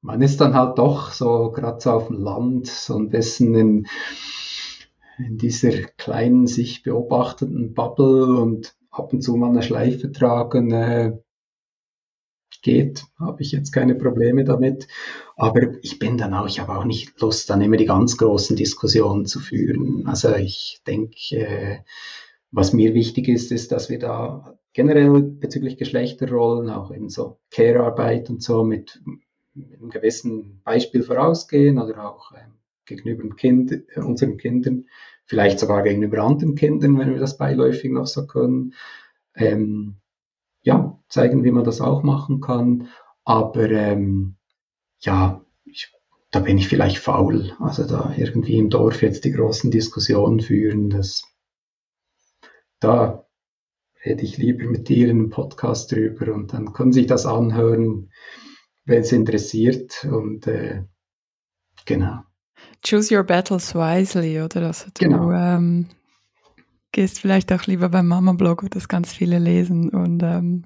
man ist dann halt doch so gerade so auf dem Land, so ein bisschen in, in dieser kleinen, sich beobachtenden Bubble und ab und zu mal eine Schleife tragen, äh, geht, habe ich jetzt keine Probleme damit. Aber ich bin dann auch, ich habe auch nicht Lust, dann immer die ganz großen Diskussionen zu führen. Also ich denke, was mir wichtig ist, ist, dass wir da generell bezüglich Geschlechterrollen, auch in so Care-Arbeit und so mit, einem gewissen Beispiel vorausgehen oder auch äh, gegenüber kind, äh, unseren Kindern, vielleicht sogar gegenüber anderen Kindern, wenn wir das beiläufig noch so können. Ähm, ja, zeigen, wie man das auch machen kann. Aber ähm, ja, ich, da bin ich vielleicht faul. Also da irgendwie im Dorf jetzt die großen Diskussionen führen, das da rede ich lieber mit dir in einem Podcast drüber und dann können sich das anhören, wenn es interessiert. Und äh, genau. Choose your battles wisely, oder? Also du genau. ähm, gehst vielleicht auch lieber beim Mama-Blog, wo das ganz viele lesen und ähm,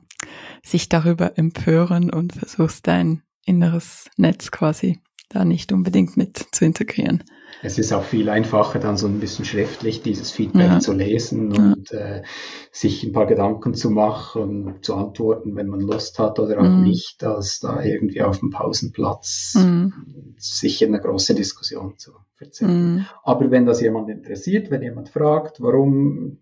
sich darüber empören und versuchst dein inneres Netz quasi da nicht unbedingt mit zu integrieren. Es ist auch viel einfacher, dann so ein bisschen schriftlich dieses Feedback ja. zu lesen und ja. äh, sich ein paar Gedanken zu machen und zu antworten, wenn man Lust hat oder auch mhm. nicht, als da irgendwie auf dem Pausenplatz mhm. sich in eine große Diskussion zu verzetteln. Mhm. Aber wenn das jemand interessiert, wenn jemand fragt, warum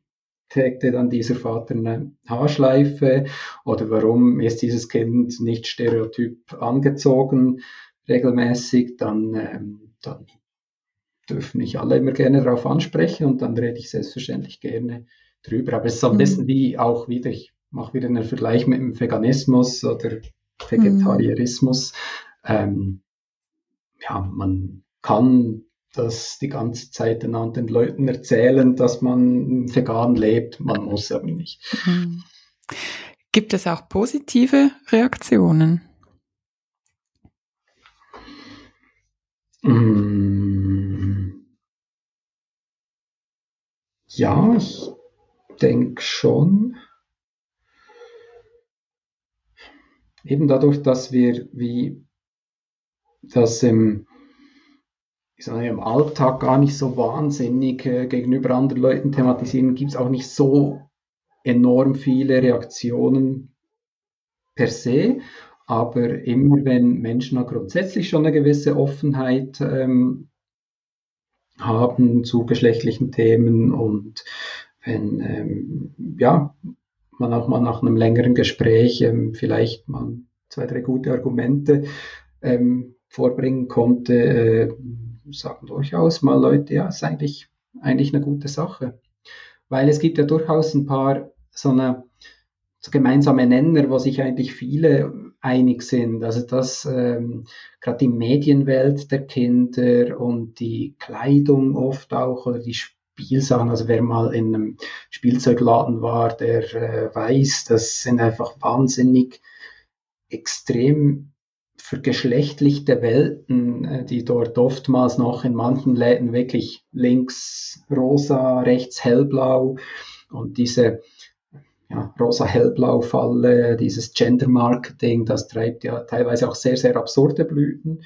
trägt dann dieser Vater eine Haarschleife oder warum ist dieses Kind nicht stereotyp angezogen regelmäßig, dann, ähm, dann dürfen mich alle immer gerne darauf ansprechen und dann rede ich selbstverständlich gerne drüber. Aber es ist so ein mhm. bisschen wie auch wieder, ich mache wieder einen Vergleich mit dem Veganismus oder Vegetarierismus. Mhm. Ähm, ja, man kann das die ganze Zeit den anderen Leuten erzählen, dass man vegan lebt. Man muss aber nicht. Mhm. Gibt es auch positive Reaktionen? Ja, ich denke schon. Eben dadurch, dass wir wie das im, ich sage, im Alltag gar nicht so wahnsinnig äh, gegenüber anderen Leuten thematisieren, gibt es auch nicht so enorm viele Reaktionen per se. Aber immer wenn Menschen grundsätzlich schon eine gewisse Offenheit ähm, haben zu geschlechtlichen Themen und wenn ähm, ja, man auch mal nach einem längeren Gespräch ähm, vielleicht mal zwei, drei gute Argumente ähm, vorbringen konnte, äh, sagen durchaus mal Leute, ja, ist eigentlich, eigentlich eine gute Sache. Weil es gibt ja durchaus ein paar so eine so gemeinsame Nenner, wo sich eigentlich viele einig sind. Also dass ähm, gerade die Medienwelt der Kinder und die Kleidung oft auch oder die Spielsachen, also wer mal in einem Spielzeugladen war, der äh, weiß, das sind einfach wahnsinnig extrem vergeschlechtlichte Welten, äh, die dort oftmals noch in manchen Läden wirklich links rosa, rechts hellblau und diese ja, rosa-hellblau-Falle, dieses Gender-Marketing, das treibt ja teilweise auch sehr, sehr absurde Blüten.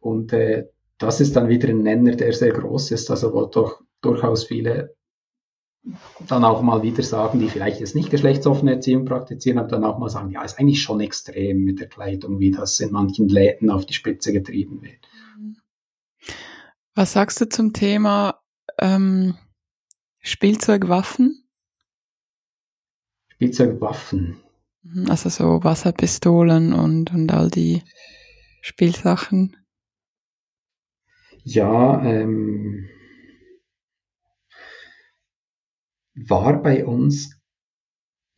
Und äh, das ist dann wieder ein Nenner, der sehr groß ist, also wo doch durchaus viele dann auch mal wieder sagen, die vielleicht jetzt nicht geschlechtsoffene Erziehung praktizieren, aber dann auch mal sagen, ja, ist eigentlich schon extrem mit der Kleidung, wie das in manchen Läden auf die Spitze getrieben wird. Was sagst du zum Thema ähm, Spielzeugwaffen? Spielzeugwaffen. Mhm, also so Wasserpistolen und, und all die Spielsachen. Ja, ähm, war bei uns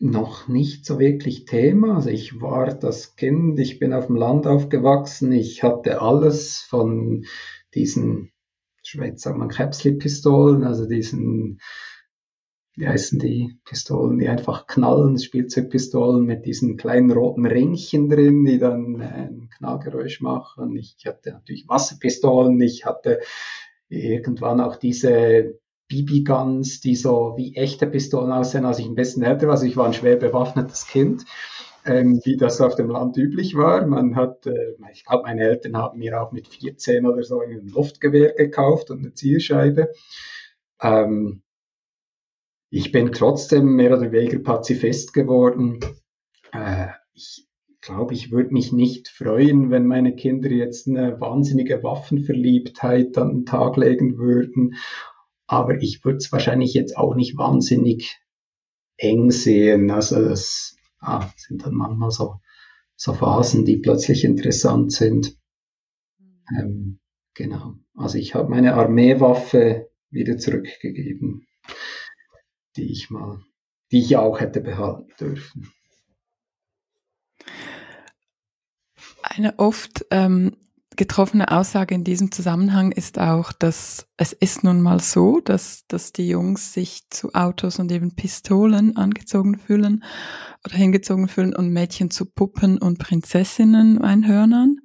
noch nicht so wirklich Thema. Also ich war das Kind, ich bin auf dem Land aufgewachsen, ich hatte alles von diesen, Schweiz sagt man Käpsli-Pistolen, also diesen wie heißen die Pistolen, die einfach knallen, Spielzeugpistolen mit diesen kleinen roten Ringchen drin, die dann ein Knallgeräusch machen. Ich hatte natürlich Wasserpistolen, ich hatte irgendwann auch diese BB-Guns, die so wie echte Pistolen aussehen, als ich ein bisschen älter war. Also ich war ein schwer bewaffnetes Kind, ähm, wie das auf dem Land üblich war. Man hat, äh, ich glaube, meine Eltern haben mir auch mit 14 oder so ein Luftgewehr gekauft und eine Zielscheibe. Ähm, ich bin trotzdem mehr oder weniger Pazifist geworden. Äh, ich glaube, ich würde mich nicht freuen, wenn meine Kinder jetzt eine wahnsinnige Waffenverliebtheit an den Tag legen würden. Aber ich würde es wahrscheinlich jetzt auch nicht wahnsinnig eng sehen. Also das ah, sind dann manchmal so, so Phasen, die plötzlich interessant sind. Ähm, genau. Also ich habe meine Armeewaffe wieder zurückgegeben die ich mal, die ich auch hätte behalten dürfen. Eine oft ähm, getroffene Aussage in diesem Zusammenhang ist auch, dass es ist nun mal so, dass, dass die Jungs sich zu Autos und eben Pistolen angezogen fühlen oder hingezogen fühlen und Mädchen zu Puppen und Prinzessinnen Einhörnern.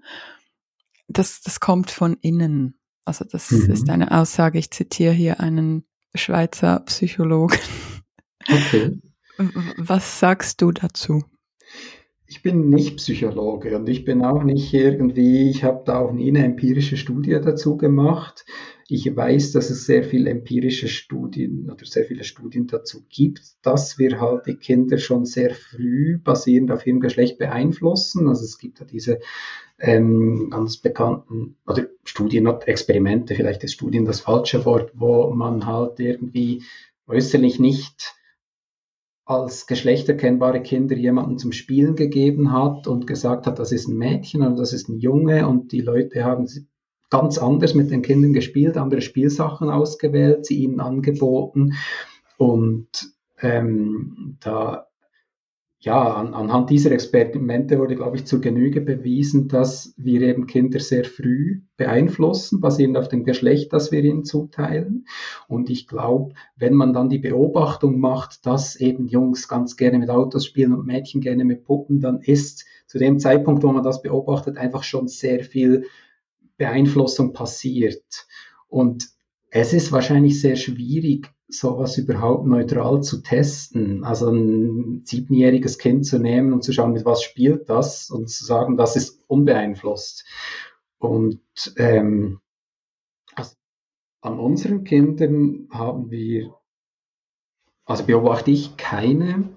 Das, das kommt von innen. Also das mhm. ist eine Aussage, ich zitiere hier einen Schweizer Psychologen. Okay. Was sagst du dazu? Ich bin nicht Psychologe und ich bin auch nicht irgendwie, ich habe da auch nie eine empirische Studie dazu gemacht. Ich weiß, dass es sehr viele empirische Studien oder sehr viele Studien dazu gibt, dass wir halt die Kinder schon sehr früh basierend auf ihrem Geschlecht beeinflussen. Also es gibt ja diese ähm, ganz bekannten, oder Studien, Experimente, vielleicht ist Studien das falsche Wort, wo man halt irgendwie äußerlich nicht als geschlechterkennbare Kinder jemanden zum Spielen gegeben hat und gesagt hat, das ist ein Mädchen oder das ist ein Junge und die Leute haben ganz anders mit den Kindern gespielt, andere Spielsachen ausgewählt, sie ihnen angeboten und ähm, da ja, an, anhand dieser Experimente wurde, glaube ich, zur Genüge bewiesen, dass wir eben Kinder sehr früh beeinflussen, basierend auf dem Geschlecht, das wir ihnen zuteilen. Und ich glaube, wenn man dann die Beobachtung macht, dass eben Jungs ganz gerne mit Autos spielen und Mädchen gerne mit Puppen, dann ist zu dem Zeitpunkt, wo man das beobachtet, einfach schon sehr viel Beeinflussung passiert. Und es ist wahrscheinlich sehr schwierig, sowas überhaupt neutral zu testen. Also ein siebenjähriges Kind zu nehmen und zu schauen, mit was spielt das und zu sagen, das ist unbeeinflusst. Und ähm, also an unseren Kindern haben wir, also beobachte ich keine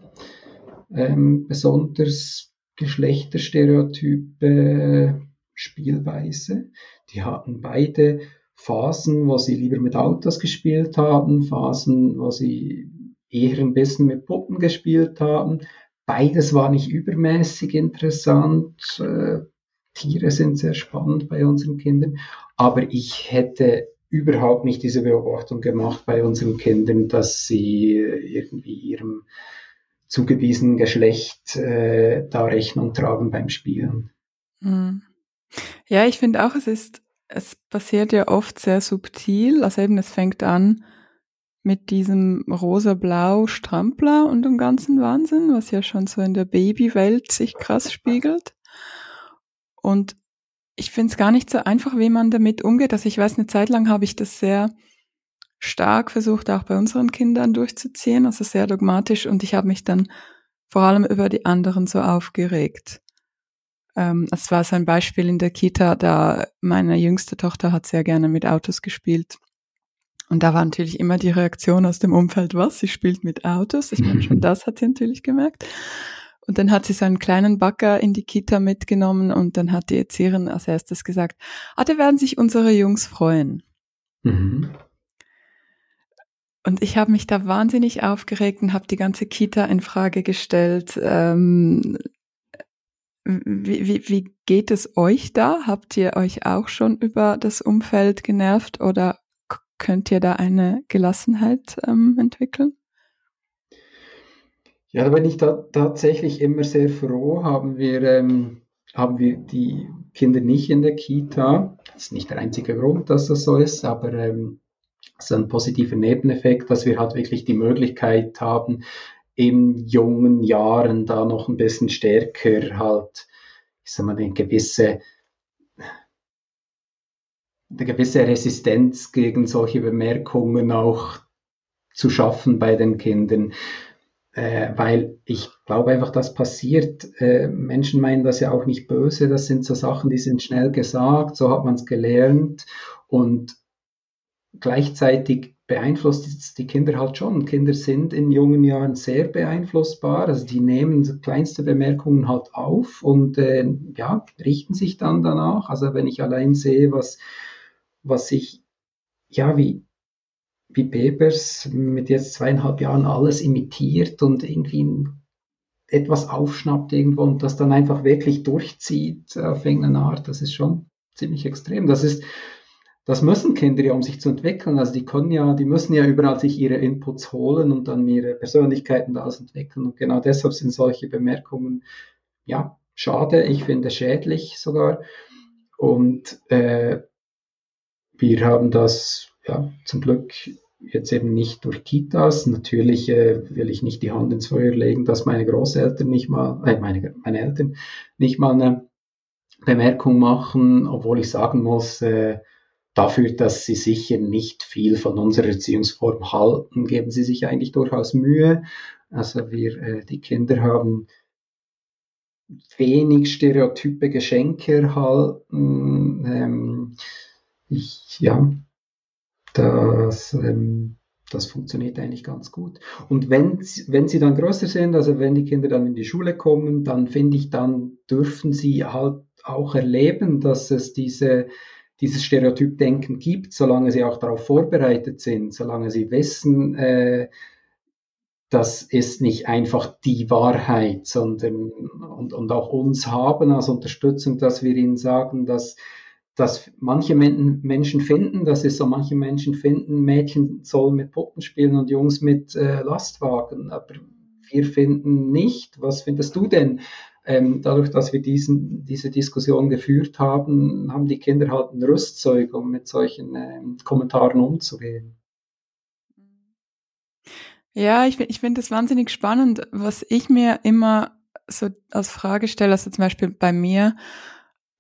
ähm, besonders geschlechterstereotype Spielweise. Die hatten beide Phasen, wo sie lieber mit Autos gespielt haben, Phasen, wo sie eher ein bisschen mit Puppen gespielt haben. Beides war nicht übermäßig interessant. Äh, Tiere sind sehr spannend bei unseren Kindern, aber ich hätte überhaupt nicht diese Beobachtung gemacht bei unseren Kindern, dass sie irgendwie ihrem zugewiesenen Geschlecht äh, da Rechnung tragen beim Spielen. Hm. Ja, ich finde auch, es ist es passiert ja oft sehr subtil. Also eben, es fängt an mit diesem rosa-blau Strampler und dem ganzen Wahnsinn, was ja schon so in der Babywelt sich krass spiegelt. Und ich finde es gar nicht so einfach, wie man damit umgeht. Also ich weiß, eine Zeit lang habe ich das sehr stark versucht, auch bei unseren Kindern durchzuziehen, also sehr dogmatisch. Und ich habe mich dann vor allem über die anderen so aufgeregt. Ähm, es war so ein Beispiel in der Kita, da meine jüngste Tochter hat sehr gerne mit Autos gespielt. Und da war natürlich immer die Reaktion aus dem Umfeld, was, sie spielt mit Autos. Ich meine, schon das hat sie natürlich gemerkt. Und dann hat sie so einen kleinen Bagger in die Kita mitgenommen und dann hat die Erzieherin als erstes gesagt, ah, da werden sich unsere Jungs freuen. Mhm. Und ich habe mich da wahnsinnig aufgeregt und habe die ganze Kita in Frage gestellt. Ähm, wie, wie, wie geht es euch da? Habt ihr euch auch schon über das Umfeld genervt oder könnt ihr da eine Gelassenheit ähm, entwickeln? Ja, da bin ich da tatsächlich immer sehr froh. Haben wir, ähm, haben wir die Kinder nicht in der Kita. Das ist nicht der einzige Grund, dass das so ist, aber ähm, es ist ein positiver Nebeneffekt, dass wir halt wirklich die Möglichkeit haben, in jungen Jahren da noch ein bisschen stärker halt, ich sag mal, eine gewisse, eine gewisse Resistenz gegen solche Bemerkungen auch zu schaffen bei den Kindern. Äh, weil ich glaube einfach, das passiert. Äh, Menschen meinen das ja auch nicht böse, das sind so Sachen, die sind schnell gesagt, so hat man es gelernt und gleichzeitig beeinflusst die Kinder halt schon. Kinder sind in jungen Jahren sehr beeinflussbar, also die nehmen kleinste Bemerkungen halt auf und äh, ja, richten sich dann danach. Also wenn ich allein sehe, was, was ich, ja, wie, wie Bebers mit jetzt zweieinhalb Jahren alles imitiert und irgendwie etwas aufschnappt irgendwo und das dann einfach wirklich durchzieht auf irgendeine Art, das ist schon ziemlich extrem. Das ist, das müssen Kinder ja, um sich zu entwickeln. Also die können ja, die müssen ja überall sich ihre Inputs holen und dann ihre Persönlichkeiten daraus entwickeln. Und genau deshalb sind solche Bemerkungen, ja, schade, ich finde schädlich sogar. Und äh, wir haben das, ja, zum Glück jetzt eben nicht durch Kitas. Natürlich äh, will ich nicht die Hand ins Feuer legen, dass meine Großeltern nicht mal, äh, meine, meine Eltern nicht mal eine Bemerkung machen, obwohl ich sagen muss, äh, dafür, dass sie sicher nicht viel von unserer Erziehungsform halten, geben sie sich eigentlich durchaus Mühe. Also wir, äh, die Kinder haben wenig stereotype Geschenke erhalten. Ähm, ich, ja, das, ähm, das funktioniert eigentlich ganz gut. Und wenn, wenn sie dann größer sind, also wenn die Kinder dann in die Schule kommen, dann finde ich, dann dürfen sie halt auch erleben, dass es diese dieses Stereotypdenken gibt, solange sie auch darauf vorbereitet sind, solange sie wissen, äh, das ist nicht einfach die Wahrheit, sondern und, und auch uns haben als Unterstützung, dass wir ihnen sagen, dass, dass manche Menschen finden, dass es so manche Menschen finden, Mädchen sollen mit Puppen spielen und Jungs mit äh, Lastwagen. Aber wir finden nicht. Was findest du denn? Ähm, dadurch, dass wir diesen, diese Diskussion geführt haben, haben die Kinder halt ein Rüstzeug, um mit solchen ähm, Kommentaren umzugehen. Ja, ich, ich finde das wahnsinnig spannend. Was ich mir immer so als Frage stelle, also zum Beispiel bei mir,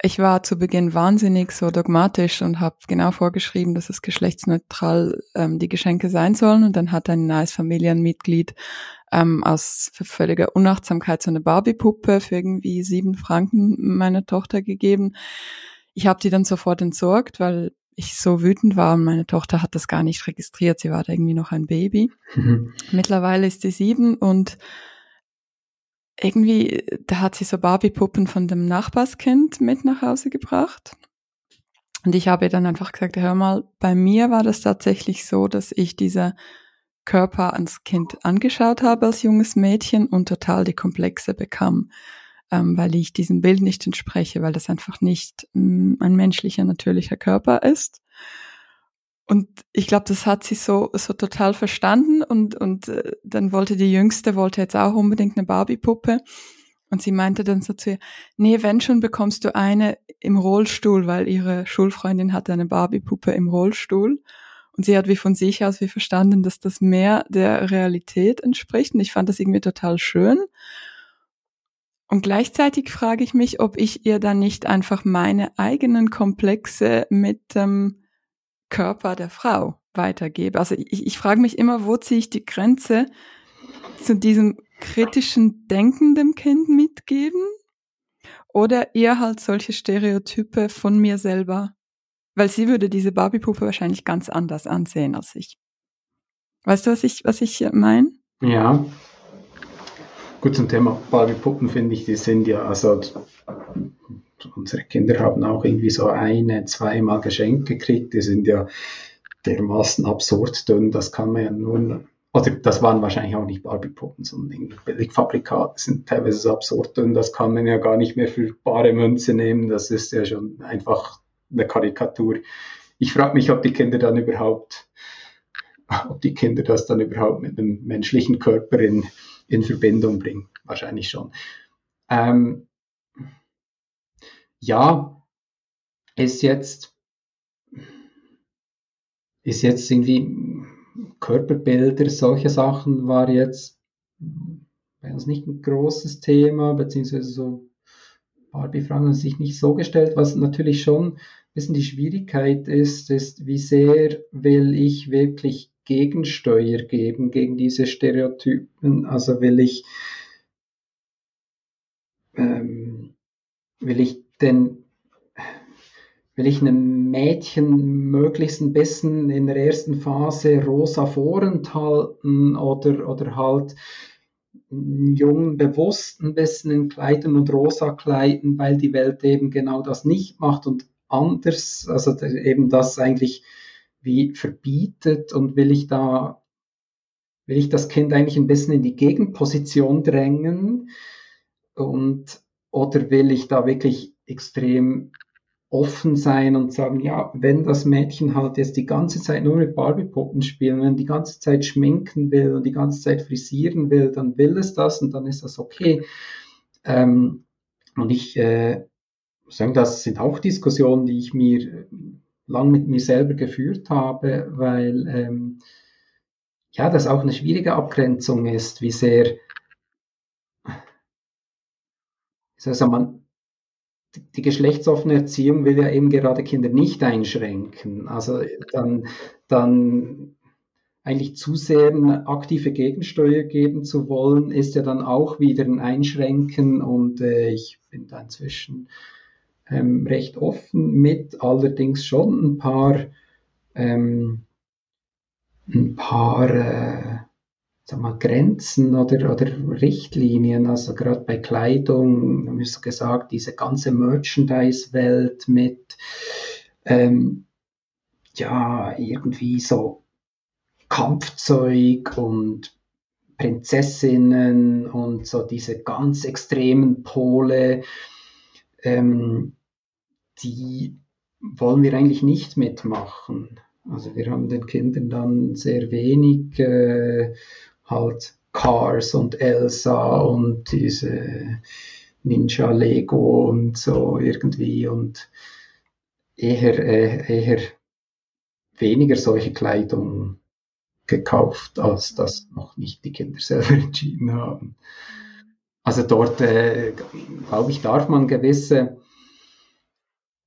ich war zu Beginn wahnsinnig so dogmatisch und habe genau vorgeschrieben, dass es geschlechtsneutral ähm, die Geschenke sein sollen. Und dann hat ein neues Familienmitglied ähm, aus völliger Unachtsamkeit so eine Barbie-Puppe für irgendwie sieben Franken meiner Tochter gegeben. Ich habe die dann sofort entsorgt, weil ich so wütend war und meine Tochter hat das gar nicht registriert. Sie war da irgendwie noch ein Baby. Mhm. Mittlerweile ist sie sieben und irgendwie, da hat sie so Barbie-Puppen von dem Nachbarskind mit nach Hause gebracht. Und ich habe dann einfach gesagt, hör mal, bei mir war das tatsächlich so, dass ich diese Körper ans Kind angeschaut habe als junges Mädchen und total die Komplexe bekam, ähm, weil ich diesem Bild nicht entspreche, weil das einfach nicht ähm, ein menschlicher, natürlicher Körper ist. Und ich glaube, das hat sie so, so total verstanden und, und äh, dann wollte die Jüngste, wollte jetzt auch unbedingt eine Barbie-Puppe. Und sie meinte dann so zu ihr, nee, wenn schon bekommst du eine im Rollstuhl, weil ihre Schulfreundin hatte eine Barbie-Puppe im Rollstuhl. Und sie hat wie von sich aus wie verstanden, dass das mehr der Realität entspricht. Und ich fand das irgendwie total schön. Und gleichzeitig frage ich mich, ob ich ihr dann nicht einfach meine eigenen Komplexe mit ähm, Körper der Frau weitergebe. Also ich, ich frage mich immer, wo ziehe ich die Grenze zu diesem kritischen Denken dem Kind mitgeben oder eher halt solche Stereotype von mir selber, weil sie würde diese Barbie-Puppe wahrscheinlich ganz anders ansehen als ich. Weißt du, was ich, was ich meine? Ja. Gut, zum Thema Barbie-Puppen finde ich, die sind ja, also unsere Kinder haben auch irgendwie so eine, zweimal geschenkt gekriegt. Die sind ja dermaßen absurd dünn, das kann man ja nur, oder das waren wahrscheinlich auch nicht Barbie-Puppen, sondern Billigfabrikate sind teilweise so absurd dünn, das kann man ja gar nicht mehr für bare Münze nehmen. Das ist ja schon einfach eine Karikatur. Ich frage mich, ob die Kinder dann überhaupt, ob die Kinder das dann überhaupt mit einem menschlichen Körper in, in Verbindung bringen. Wahrscheinlich schon. Ähm, ja, ist jetzt, ist jetzt irgendwie Körperbilder, solche Sachen war jetzt bei uns nicht ein großes Thema, beziehungsweise so Barbie-Fragen haben sich nicht so gestellt. Was natürlich schon ein bisschen die Schwierigkeit ist, ist, wie sehr will ich wirklich Gegensteuer geben gegen diese Stereotypen? Also will ich, ähm, will ich denn will ich einem Mädchen möglichst ein bisschen in der ersten Phase rosa vorenthalten oder, oder halt Jungen bewusst ein bisschen in Kleidern und rosa kleiden, weil die Welt eben genau das nicht macht und anders, also eben das eigentlich wie verbietet und will ich da, will ich das Kind eigentlich ein bisschen in die Gegenposition drängen und oder will ich da wirklich extrem offen sein und sagen, ja, wenn das Mädchen halt jetzt die ganze Zeit nur mit Barbie-Puppen spielen, wenn die ganze Zeit schminken will und die ganze Zeit frisieren will, dann will es das und dann ist das okay. Ähm, und ich äh, sagen, das sind auch Diskussionen, die ich mir äh, lang mit mir selber geführt habe, weil ähm, ja, das auch eine schwierige Abgrenzung ist, wie sehr also man, die geschlechtsoffene Erziehung will ja eben gerade Kinder nicht einschränken. Also dann, dann eigentlich zu sehr eine aktive Gegensteuer geben zu wollen, ist ja dann auch wieder ein Einschränken und äh, ich bin da inzwischen ähm, recht offen mit, allerdings schon ein paar, ähm, ein paar äh, sag mal, Grenzen oder, oder Richtlinien, also gerade bei Kleidung, haben wir so gesagt, diese ganze Merchandise-Welt mit, ähm, ja, irgendwie so Kampfzeug und Prinzessinnen und so diese ganz extremen Pole, ähm, die wollen wir eigentlich nicht mitmachen. Also wir haben den Kindern dann sehr wenig äh, halt Cars und Elsa und diese Ninja Lego und so irgendwie und eher, äh, eher weniger solche Kleidung gekauft, als das noch nicht die Kinder selber entschieden haben. Also dort, äh, glaube ich, darf man gewisse,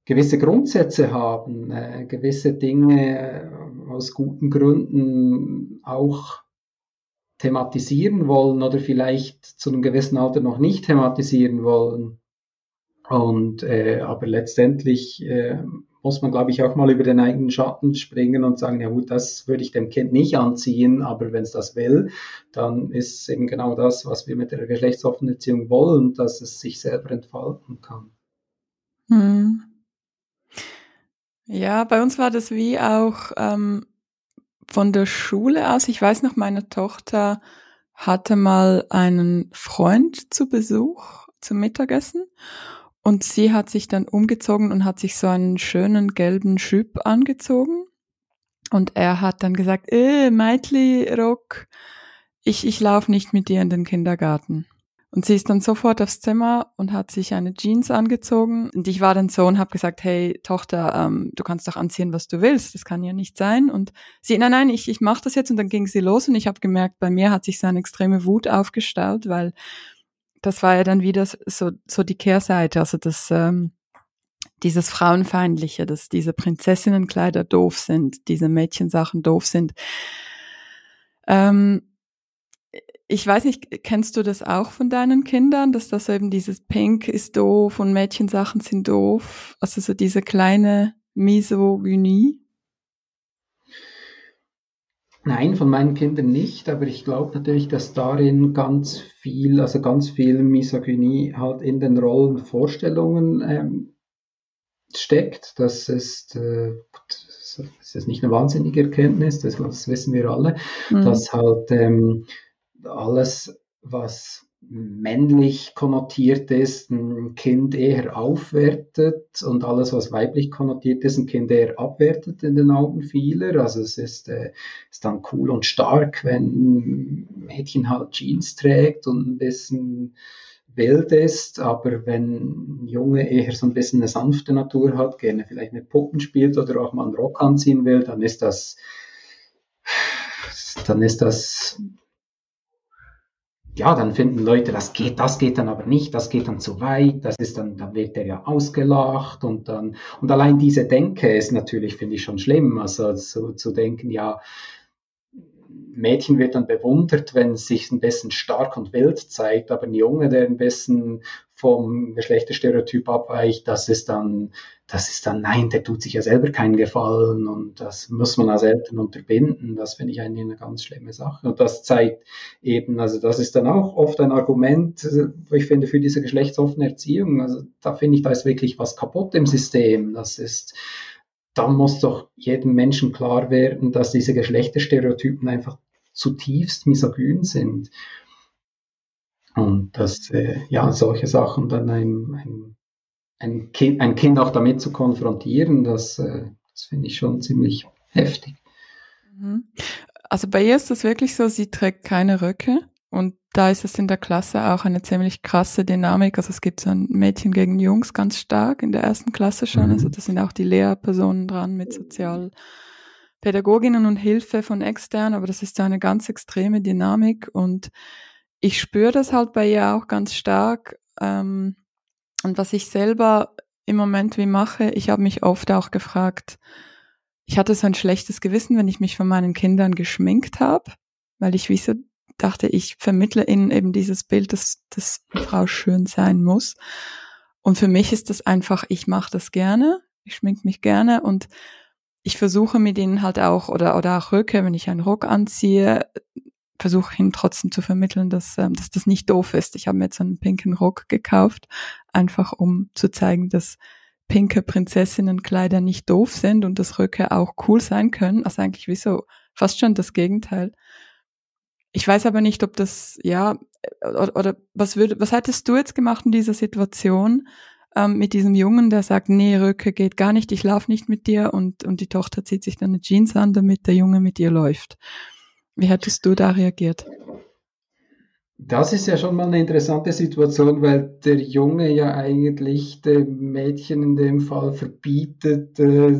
gewisse Grundsätze haben, äh, gewisse Dinge aus guten Gründen auch thematisieren wollen oder vielleicht zu einem gewissen Alter noch nicht thematisieren wollen. Und äh, aber letztendlich äh, muss man, glaube ich, auch mal über den eigenen Schatten springen und sagen, ja gut, das würde ich dem Kind nicht anziehen, aber wenn es das will, dann ist eben genau das, was wir mit der geschlechtsoffenen Erziehung wollen, dass es sich selber entfalten kann. Hm. Ja, bei uns war das wie auch ähm, von der Schule aus. Ich weiß noch, meine Tochter hatte mal einen Freund zu Besuch zum Mittagessen und sie hat sich dann umgezogen und hat sich so einen schönen gelben Schüpp angezogen. Und er hat dann gesagt, äh, Meitli Rock, ich, ich laufe nicht mit dir in den Kindergarten. Und sie ist dann sofort aufs Zimmer und hat sich eine Jeans angezogen. Und ich war dann so und habe gesagt, hey Tochter, ähm, du kannst doch anziehen, was du willst. Das kann ja nicht sein. Und sie, nein, nein, ich, ich mache das jetzt. Und dann ging sie los und ich habe gemerkt, bei mir hat sich so eine extreme Wut aufgestaut, weil das war ja dann wieder so, so die Kehrseite, also das, ähm, dieses Frauenfeindliche, dass diese Prinzessinnenkleider doof sind, diese Mädchensachen doof sind. Ähm, ich weiß nicht, kennst du das auch von deinen Kindern, dass das eben dieses Pink ist doof und Mädchensachen sind doof? Also so diese kleine Misogynie? Nein, von meinen Kindern nicht, aber ich glaube natürlich, dass darin ganz viel, also ganz viel Misogynie halt in den Rollenvorstellungen ähm, steckt. Das ist, äh, das ist nicht eine wahnsinnige Erkenntnis, das, das wissen wir alle, mhm. dass halt ähm, alles, was männlich konnotiert ist, ein Kind eher aufwertet und alles, was weiblich konnotiert ist, ein Kind eher abwertet in den Augen vieler. Also es ist, äh, ist dann cool und stark, wenn ein Mädchen halt Jeans trägt und ein bisschen wild ist, aber wenn ein Junge eher so ein bisschen eine sanfte Natur hat, gerne vielleicht mit Puppen spielt oder auch mal einen Rock anziehen will, dann ist das dann ist das ja, dann finden Leute, das geht, das geht dann aber nicht, das geht dann zu weit, das ist dann, dann wird der ja ausgelacht und dann, und allein diese Denke ist natürlich, finde ich, schon schlimm, also zu, zu denken, ja, Mädchen wird dann bewundert, wenn es sich ein bisschen stark und wild zeigt, aber ein Junge, der ein bisschen vom Geschlechterstereotyp abweicht, das ist dann, das ist dann, nein, der tut sich ja selber keinen Gefallen und das muss man als Eltern unterbinden. Das finde ich eigentlich eine ganz schlimme Sache. Und das zeigt eben, also das ist dann auch oft ein Argument, wo ich finde, für diese geschlechtsoffene Erziehung, also da finde ich, da ist wirklich was kaputt im System. Das ist, dann muss doch jedem Menschen klar werden, dass diese Geschlechterstereotypen einfach zutiefst misogyn sind. Und dass äh, ja solche Sachen dann ein, ein, ein, kind, ein Kind auch damit zu konfrontieren, das, äh, das finde ich schon ziemlich heftig. Mhm. Also bei ihr ist das wirklich so, sie trägt keine Röcke und da ist es in der Klasse auch eine ziemlich krasse Dynamik. Also es gibt so ein Mädchen gegen Jungs ganz stark in der ersten Klasse schon. Mhm. Also da sind auch die Lehrpersonen dran mit Sozialpädagoginnen und Hilfe von extern, aber das ist eine ganz extreme Dynamik und ich spüre das halt bei ihr auch ganz stark. Ähm, und was ich selber im Moment wie mache, ich habe mich oft auch gefragt, ich hatte so ein schlechtes Gewissen, wenn ich mich von meinen Kindern geschminkt habe, weil ich wie so dachte, ich vermittle ihnen eben dieses Bild, dass, dass Frau schön sein muss. Und für mich ist das einfach, ich mache das gerne, ich schmink mich gerne und ich versuche mit ihnen halt auch, oder, oder auch Röcke, wenn ich einen Rock anziehe, versuche ihnen trotzdem zu vermitteln, dass, ähm, dass das nicht doof ist. Ich habe mir jetzt einen pinken Rock gekauft, einfach um zu zeigen, dass pinke Prinzessinnenkleider nicht doof sind und dass Röcke auch cool sein können. Also eigentlich wie so fast schon das Gegenteil. Ich weiß aber nicht, ob das, ja, oder, oder was würde, was hättest du jetzt gemacht in dieser Situation ähm, mit diesem Jungen, der sagt, nee, Röcke geht gar nicht, ich laufe nicht mit dir und, und die Tochter zieht sich dann eine Jeans an, damit der Junge mit ihr läuft. Wie hättest du da reagiert? Das ist ja schon mal eine interessante Situation, weil der Junge ja eigentlich dem Mädchen in dem Fall verbietet, äh,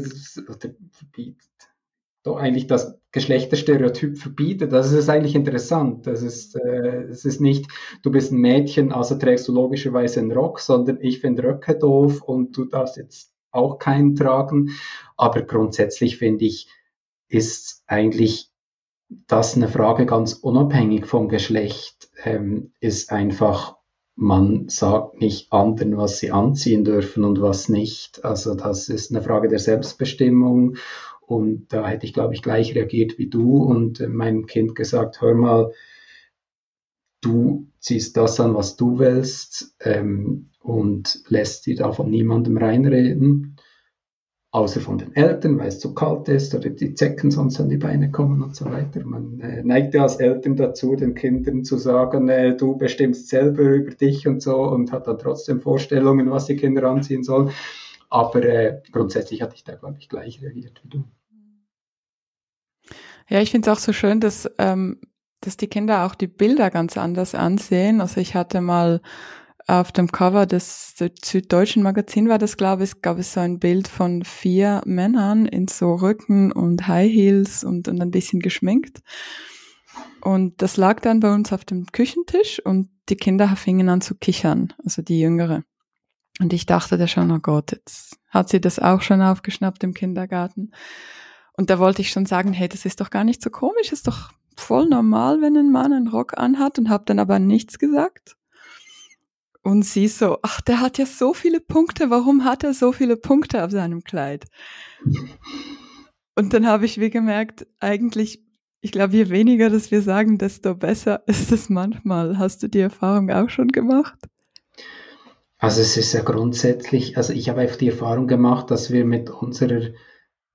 verbietet, doch eigentlich das Geschlechterstereotyp verbietet. Das ist eigentlich interessant. Das ist, äh, es ist nicht, du bist ein Mädchen, also trägst du logischerweise einen Rock, sondern ich finde Röcke doof und du darfst jetzt auch keinen tragen. Aber grundsätzlich finde ich, ist eigentlich das eine Frage ganz unabhängig vom Geschlecht, ähm, ist einfach, man sagt nicht anderen, was sie anziehen dürfen und was nicht. Also das ist eine Frage der Selbstbestimmung und da hätte ich, glaube ich, gleich reagiert wie du und äh, meinem Kind gesagt, hör mal, du ziehst das an, was du willst ähm, und lässt dir da von niemandem reinreden, außer von den Eltern, weil es zu kalt ist oder die Zecken sonst an die Beine kommen und so weiter. Man äh, neigt ja als Eltern dazu, den Kindern zu sagen, äh, du bestimmst selber über dich und so und hat dann trotzdem Vorstellungen, was die Kinder anziehen sollen. Aber äh, grundsätzlich hatte ich da, glaube ich, gleich reagiert wie du. Ja, ich finde es auch so schön, dass, ähm, dass die Kinder auch die Bilder ganz anders ansehen. Also ich hatte mal auf dem Cover des Süddeutschen Magazin war das, glaube ich, gab es so ein Bild von vier Männern in so Rücken und High Heels und, und ein bisschen geschminkt. Und das lag dann bei uns auf dem Küchentisch und die Kinder fingen an zu kichern, also die Jüngere. Und ich dachte da schon, oh Gott, jetzt hat sie das auch schon aufgeschnappt im Kindergarten. Und da wollte ich schon sagen, hey, das ist doch gar nicht so komisch, ist doch voll normal, wenn ein Mann einen Rock anhat und habe dann aber nichts gesagt. Und sie so, ach, der hat ja so viele Punkte, warum hat er so viele Punkte auf seinem Kleid? Und dann habe ich wie gemerkt, eigentlich, ich glaube, je weniger das wir sagen, desto besser ist es manchmal. Hast du die Erfahrung auch schon gemacht? Also es ist ja grundsätzlich, also ich habe einfach die Erfahrung gemacht, dass wir mit unserer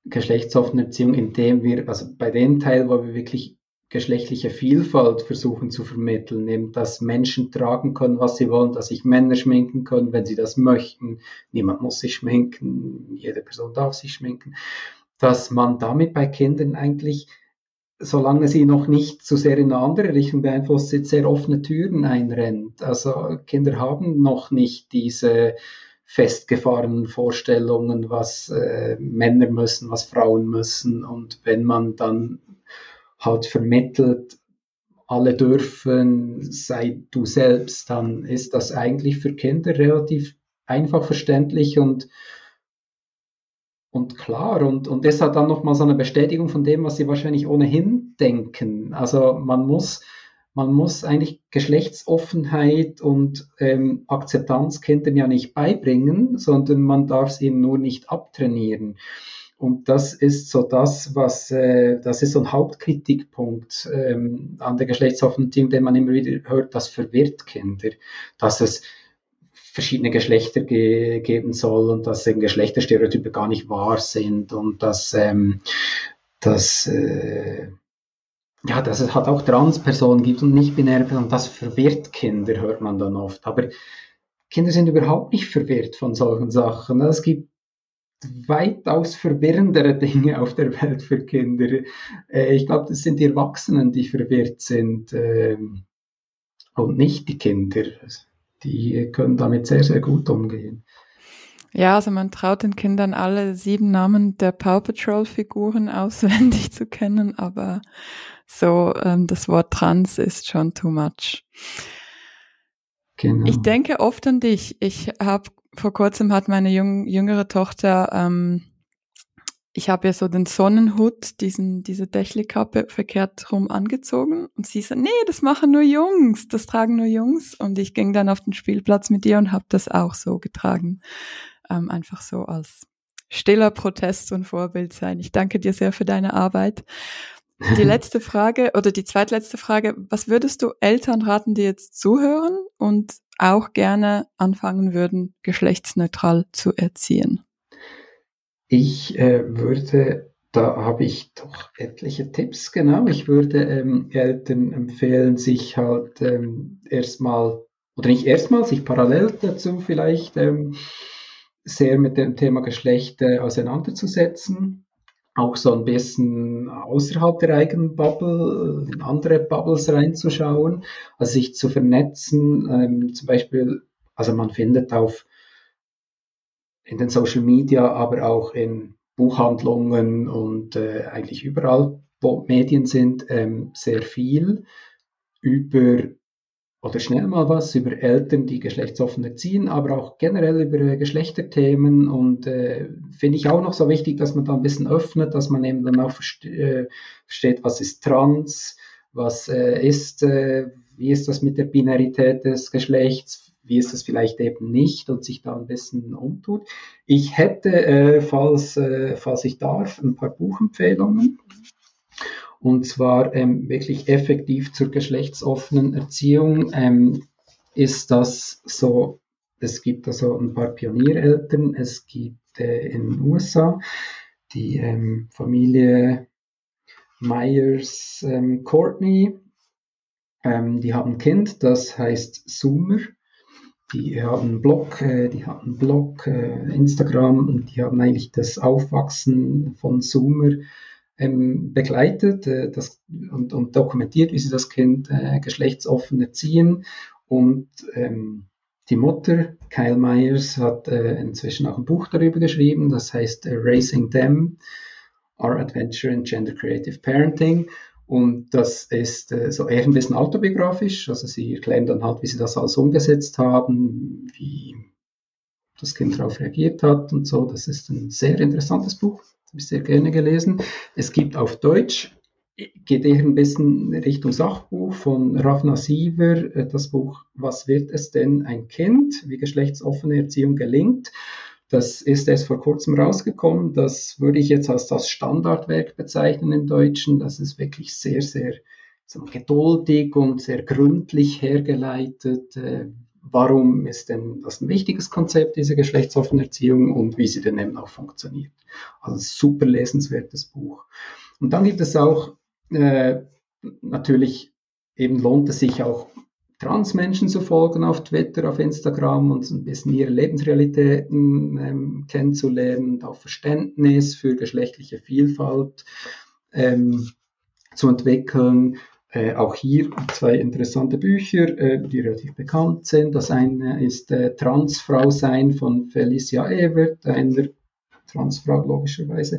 geschlechtsoffene Erziehung, indem wir, also bei dem Teil, wo wir wirklich geschlechtliche Vielfalt versuchen zu vermitteln, eben, dass Menschen tragen können, was sie wollen, dass sich Männer schminken können, wenn sie das möchten. Niemand muss sich schminken, jede Person darf sich schminken. Dass man damit bei Kindern eigentlich, solange sie noch nicht zu sehr in eine andere Richtung beeinflusst sind, sehr offene Türen einrennt. Also Kinder haben noch nicht diese festgefahrenen Vorstellungen, was äh, Männer müssen, was Frauen müssen. Und wenn man dann halt vermittelt, alle dürfen, sei du selbst, dann ist das eigentlich für Kinder relativ einfach verständlich und, und klar. Und, und das hat dann nochmal so eine Bestätigung von dem, was sie wahrscheinlich ohnehin denken. Also man muss man muss eigentlich Geschlechtsoffenheit und ähm, Akzeptanz Kindern ja nicht beibringen, sondern man darf es ihnen nur nicht abtrainieren. Und das ist so das, was, äh, das ist so ein Hauptkritikpunkt ähm, an der geschlechtsoffenen Team, den man immer wieder hört, das verwirrt Kinder, dass es verschiedene Geschlechter ge geben soll und dass eben Geschlechterstereotype gar nicht wahr sind und dass, ähm, dass äh, ja, dass es halt auch Transpersonen gibt und nicht-binäre Personen, das verwirrt Kinder, hört man dann oft. Aber Kinder sind überhaupt nicht verwirrt von solchen Sachen. Es gibt weitaus verwirrendere Dinge auf der Welt für Kinder. Äh, ich glaube, das sind die Erwachsenen, die verwirrt sind ähm, und nicht die Kinder. Die können damit sehr, sehr gut umgehen. Ja, also man traut den Kindern alle sieben Namen der Paw Patrol Figuren auswendig zu kennen, aber so ähm, das Wort trans ist schon too much. Genau. Ich denke oft an dich. Ich habe vor kurzem hat meine jüng, jüngere Tochter, ähm, ich habe ja so den Sonnenhut, diesen, diese Dächlikappe verkehrt rum angezogen und sie so, nee, das machen nur Jungs, das tragen nur Jungs und ich ging dann auf den Spielplatz mit ihr und habe das auch so getragen, ähm, einfach so als stiller Protest und Vorbild sein. Ich danke dir sehr für deine Arbeit die letzte Frage oder die zweitletzte Frage, was würdest du Eltern raten, die jetzt zuhören und auch gerne anfangen würden, geschlechtsneutral zu erziehen? Ich äh, würde, da habe ich doch etliche Tipps, genau. Ich würde ähm, Eltern empfehlen, sich halt ähm, erstmal, oder nicht erstmal, sich parallel dazu vielleicht ähm, sehr mit dem Thema Geschlecht äh, auseinanderzusetzen. Auch so ein bisschen außerhalb der eigenen Bubble, in andere Bubbles reinzuschauen, also sich zu vernetzen, ähm, zum Beispiel, also man findet auf in den Social Media, aber auch in Buchhandlungen und äh, eigentlich überall, wo Medien sind, ähm, sehr viel über oder schnell mal was über Eltern, die geschlechtsoffen erziehen, aber auch generell über äh, Geschlechterthemen und äh, finde ich auch noch so wichtig, dass man da ein bisschen öffnet, dass man eben dann auch verste äh, versteht, was ist trans, was äh, ist, äh, wie ist das mit der Binarität des Geschlechts, wie ist das vielleicht eben nicht und sich da ein bisschen umtut. Ich hätte, äh, falls, falls ich darf, ein paar Buchempfehlungen und zwar ähm, wirklich effektiv zur geschlechtsoffenen Erziehung ähm, ist das so, es gibt also ein paar Pioniereltern, es gibt äh, in den USA die ähm, Familie Myers ähm, Courtney, ähm, die haben ein Kind, das heißt Zoomer. Die haben einen Blog, äh, die haben einen Blog, äh, Instagram und die haben eigentlich das Aufwachsen von Zoomer ähm, begleitet äh, das, und, und, dokumentiert, wie sie das Kind äh, geschlechtsoffen erziehen. Und ähm, die Mutter, Kyle Myers, hat äh, inzwischen auch ein Buch darüber geschrieben, das heißt äh, Raising Them, Our Adventure in Gender Creative Parenting. Und das ist äh, so eher ein bisschen autobiografisch. Also sie erklären dann halt, wie sie das alles umgesetzt haben, wie das Kind darauf reagiert hat und so. Das ist ein sehr interessantes Buch sehr gerne gelesen. Es gibt auf Deutsch, geht eher ein bisschen Richtung Sachbuch von Ravna Siever, äh, das Buch Was wird es denn ein Kind? Wie geschlechtsoffene Erziehung gelingt. Das ist erst vor kurzem rausgekommen. Das würde ich jetzt als das Standardwerk bezeichnen im Deutschen. Das ist wirklich sehr, sehr geduldig und sehr gründlich hergeleitet, äh, warum ist denn das ein wichtiges Konzept, diese geschlechtsoffene Erziehung und wie sie denn eben auch funktioniert. Also super lesenswertes Buch. Und dann gibt es auch äh, natürlich eben lohnt es sich auch Transmenschen zu folgen auf Twitter, auf Instagram und so ein bisschen ihre Lebensrealitäten ähm, kennenzulernen und auch Verständnis für geschlechtliche Vielfalt ähm, zu entwickeln. Äh, auch hier zwei interessante Bücher, äh, die relativ bekannt sind. Das eine ist äh, Transfrau sein von Felicia Evert, einer Transfrau logischerweise,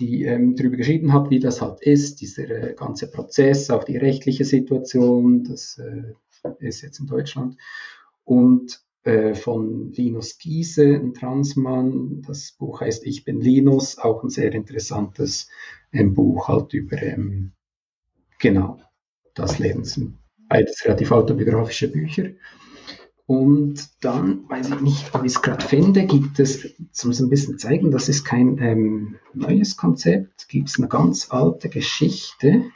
die ähm, darüber geschrieben hat, wie das halt ist, dieser äh, ganze Prozess, auch die rechtliche Situation, das äh, ist jetzt in Deutschland. Und von Linus Giese, ein Transmann. Das Buch heißt Ich bin Linus, auch ein sehr interessantes ähm, Buch halt über, ähm, genau, das Leben sind beides relativ autobiografische Bücher. Und dann, weiß ich nicht, ob ich es gerade finde, gibt es, zum so ein bisschen zeigen, das ist kein ähm, neues Konzept, gibt es eine ganz alte Geschichte.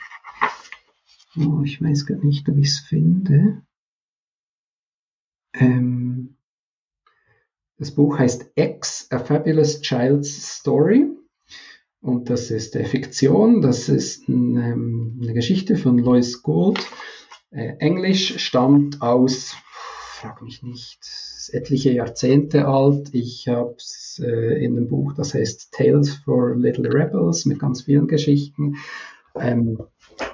Oh, ich weiß gar nicht, ob ich es finde. Ähm, das Buch heißt X, A Fabulous Child's Story. Und das ist äh, Fiktion, das ist ein, ähm, eine Geschichte von Lois Gould. Äh, Englisch stammt aus, frag mich nicht, etliche Jahrzehnte alt. Ich habe es äh, in einem Buch, das heißt Tales for Little Rebels mit ganz vielen Geschichten. Ähm,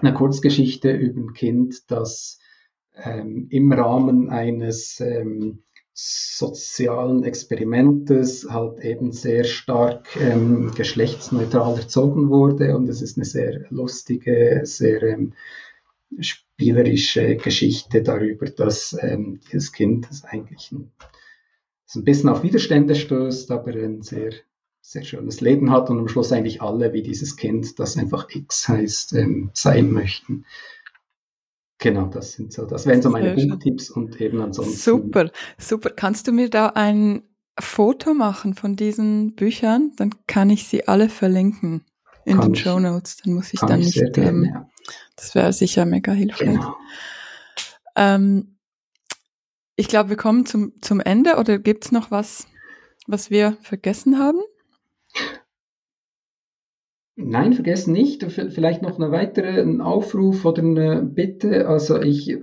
eine Kurzgeschichte über ein Kind, das ähm, im Rahmen eines ähm, sozialen Experimentes halt eben sehr stark ähm, geschlechtsneutral erzogen wurde und es ist eine sehr lustige, sehr ähm, spielerische Geschichte darüber, dass ähm, dieses Kind das eigentlich ein, das ein bisschen auf Widerstände stößt, aber ein sehr sehr schönes Leben hat und am Schluss eigentlich alle wie dieses Kind, das einfach X heißt, ähm, sein möchten. Genau, das sind so, das wären so meine Buchtipps und eben ansonsten. Super, super. Kannst du mir da ein Foto machen von diesen Büchern? Dann kann ich sie alle verlinken in den Show Notes. Dann muss ich dann ich nicht. Gerne, ähm, ja. Das wäre sicher mega hilfreich. Genau. Ähm, ich glaube, wir kommen zum, zum Ende oder gibt es noch was, was wir vergessen haben? Nein, vergessen nicht. Vielleicht noch eine weitere Aufruf oder eine Bitte. Also ich,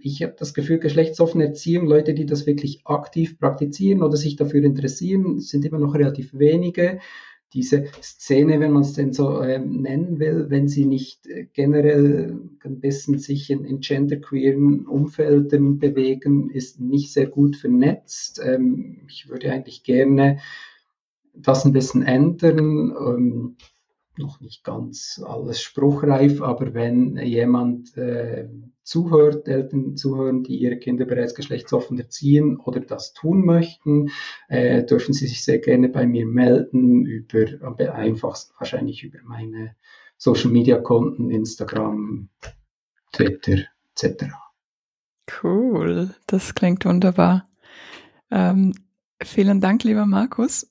ich habe das Gefühl, geschlechtsoffene Erziehung, Leute, die das wirklich aktiv praktizieren oder sich dafür interessieren, sind immer noch relativ wenige. diese Szene, wenn man es denn so äh, nennen will, wenn sie nicht äh, generell ein bisschen sich in, in genderqueeren Umfeldern bewegen, ist nicht sehr gut vernetzt. Ähm, ich würde eigentlich gerne das ein bisschen ändern. Ähm, noch nicht ganz alles spruchreif, aber wenn jemand äh, zuhört, Eltern zuhören, die ihre Kinder bereits geschlechtsoffen erziehen oder das tun möchten, äh, dürfen sie sich sehr gerne bei mir melden über, am einfachsten wahrscheinlich über meine Social Media Konten, Instagram, Twitter etc. Cool, das klingt wunderbar. Ähm, vielen Dank, lieber Markus.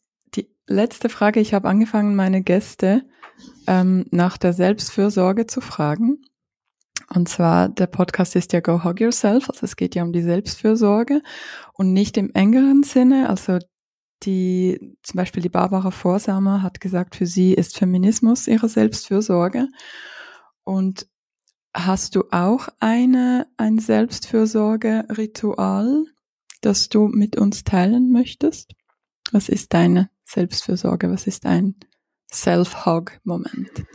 Letzte Frage, ich habe angefangen, meine Gäste ähm, nach der Selbstfürsorge zu fragen. Und zwar, der Podcast ist ja Go Hug Yourself, also es geht ja um die Selbstfürsorge und nicht im engeren Sinne. Also die, zum Beispiel die Barbara Vorsamer hat gesagt, für sie ist Feminismus ihre Selbstfürsorge. Und hast du auch eine, ein Selbstfürsorge-Ritual, das du mit uns teilen möchtest? Was ist deine Selbstfürsorge? Was ist ein Self-Hug-Moment?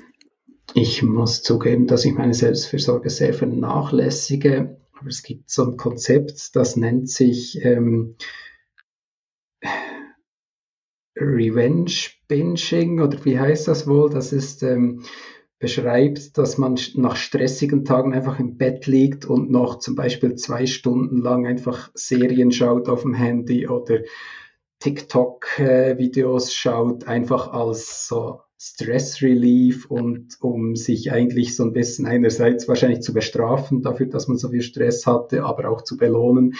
Ich muss zugeben, dass ich meine Selbstfürsorge sehr vernachlässige. Aber es gibt so ein Konzept, das nennt sich ähm, Revenge Binging oder wie heißt das wohl? Das ist ähm, beschreibt, dass man nach stressigen Tagen einfach im Bett liegt und noch zum Beispiel zwei Stunden lang einfach Serien schaut auf dem Handy oder TikTok-Videos schaut, einfach als so Stress Relief und um sich eigentlich so ein bisschen einerseits wahrscheinlich zu bestrafen dafür, dass man so viel Stress hatte, aber auch zu belohnen.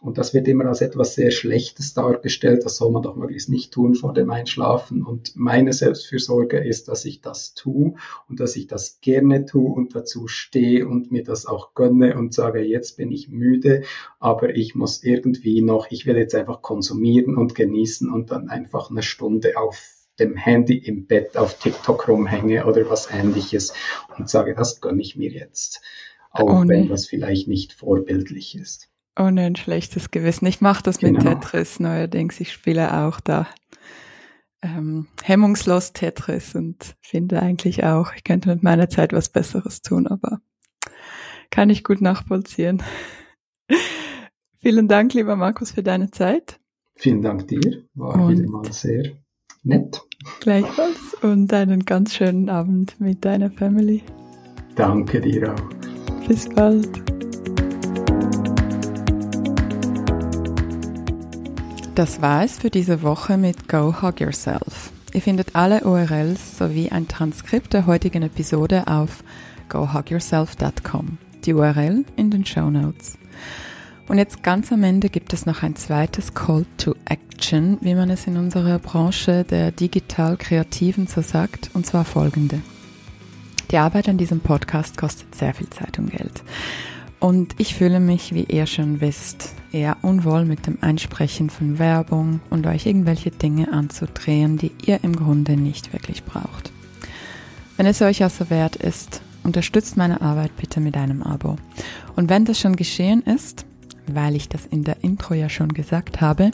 Und das wird immer als etwas sehr Schlechtes dargestellt. Das soll man doch möglichst nicht tun vor dem Einschlafen. Und meine Selbstfürsorge ist, dass ich das tue und dass ich das gerne tue und dazu stehe und mir das auch gönne und sage, jetzt bin ich müde, aber ich muss irgendwie noch, ich will jetzt einfach konsumieren und genießen und dann einfach eine Stunde auf dem Handy im Bett auf TikTok rumhänge oder was ähnliches und sage, das gönne ich mir jetzt. Auch Ohne. wenn das vielleicht nicht vorbildlich ist. Ohne ein schlechtes Gewissen. Ich mache das genau. mit Tetris neuerdings. Ich spiele auch da ähm, hemmungslos Tetris und finde eigentlich auch, ich könnte mit meiner Zeit was Besseres tun, aber kann ich gut nachvollziehen. Vielen Dank, lieber Markus, für deine Zeit. Vielen Dank dir. War und wieder mal sehr nett. Gleichfalls und einen ganz schönen Abend mit deiner Family. Danke dir auch. Bis bald. Das war es für diese Woche mit Go Hug Yourself. Ihr findet alle URLs sowie ein Transkript der heutigen Episode auf gohugyourself.com. Die URL in den Show Notes. Und jetzt ganz am Ende gibt es noch ein zweites Call to Action, wie man es in unserer Branche der digital-kreativen so sagt, und zwar folgende. Die Arbeit an diesem Podcast kostet sehr viel Zeit und Geld. Und ich fühle mich, wie ihr schon wisst, eher unwohl mit dem Einsprechen von Werbung und euch irgendwelche Dinge anzudrehen, die ihr im Grunde nicht wirklich braucht. Wenn es euch also wert ist, unterstützt meine Arbeit bitte mit einem Abo. Und wenn das schon geschehen ist, weil ich das in der Intro ja schon gesagt habe.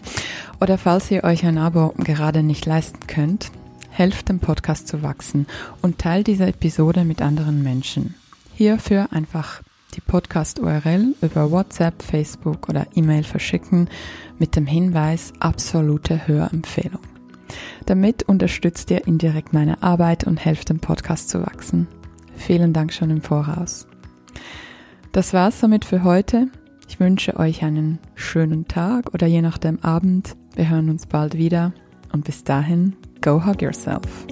Oder falls ihr euch ein Abo gerade nicht leisten könnt, helft dem Podcast zu wachsen und teilt diese Episode mit anderen Menschen. Hierfür einfach die Podcast-URL über WhatsApp, Facebook oder E-Mail verschicken mit dem Hinweis absolute Hörempfehlung. Damit unterstützt ihr indirekt meine Arbeit und helft dem Podcast zu wachsen. Vielen Dank schon im Voraus. Das war's somit für heute. Ich wünsche euch einen schönen Tag oder je nachdem Abend. Wir hören uns bald wieder und bis dahin, go hug yourself.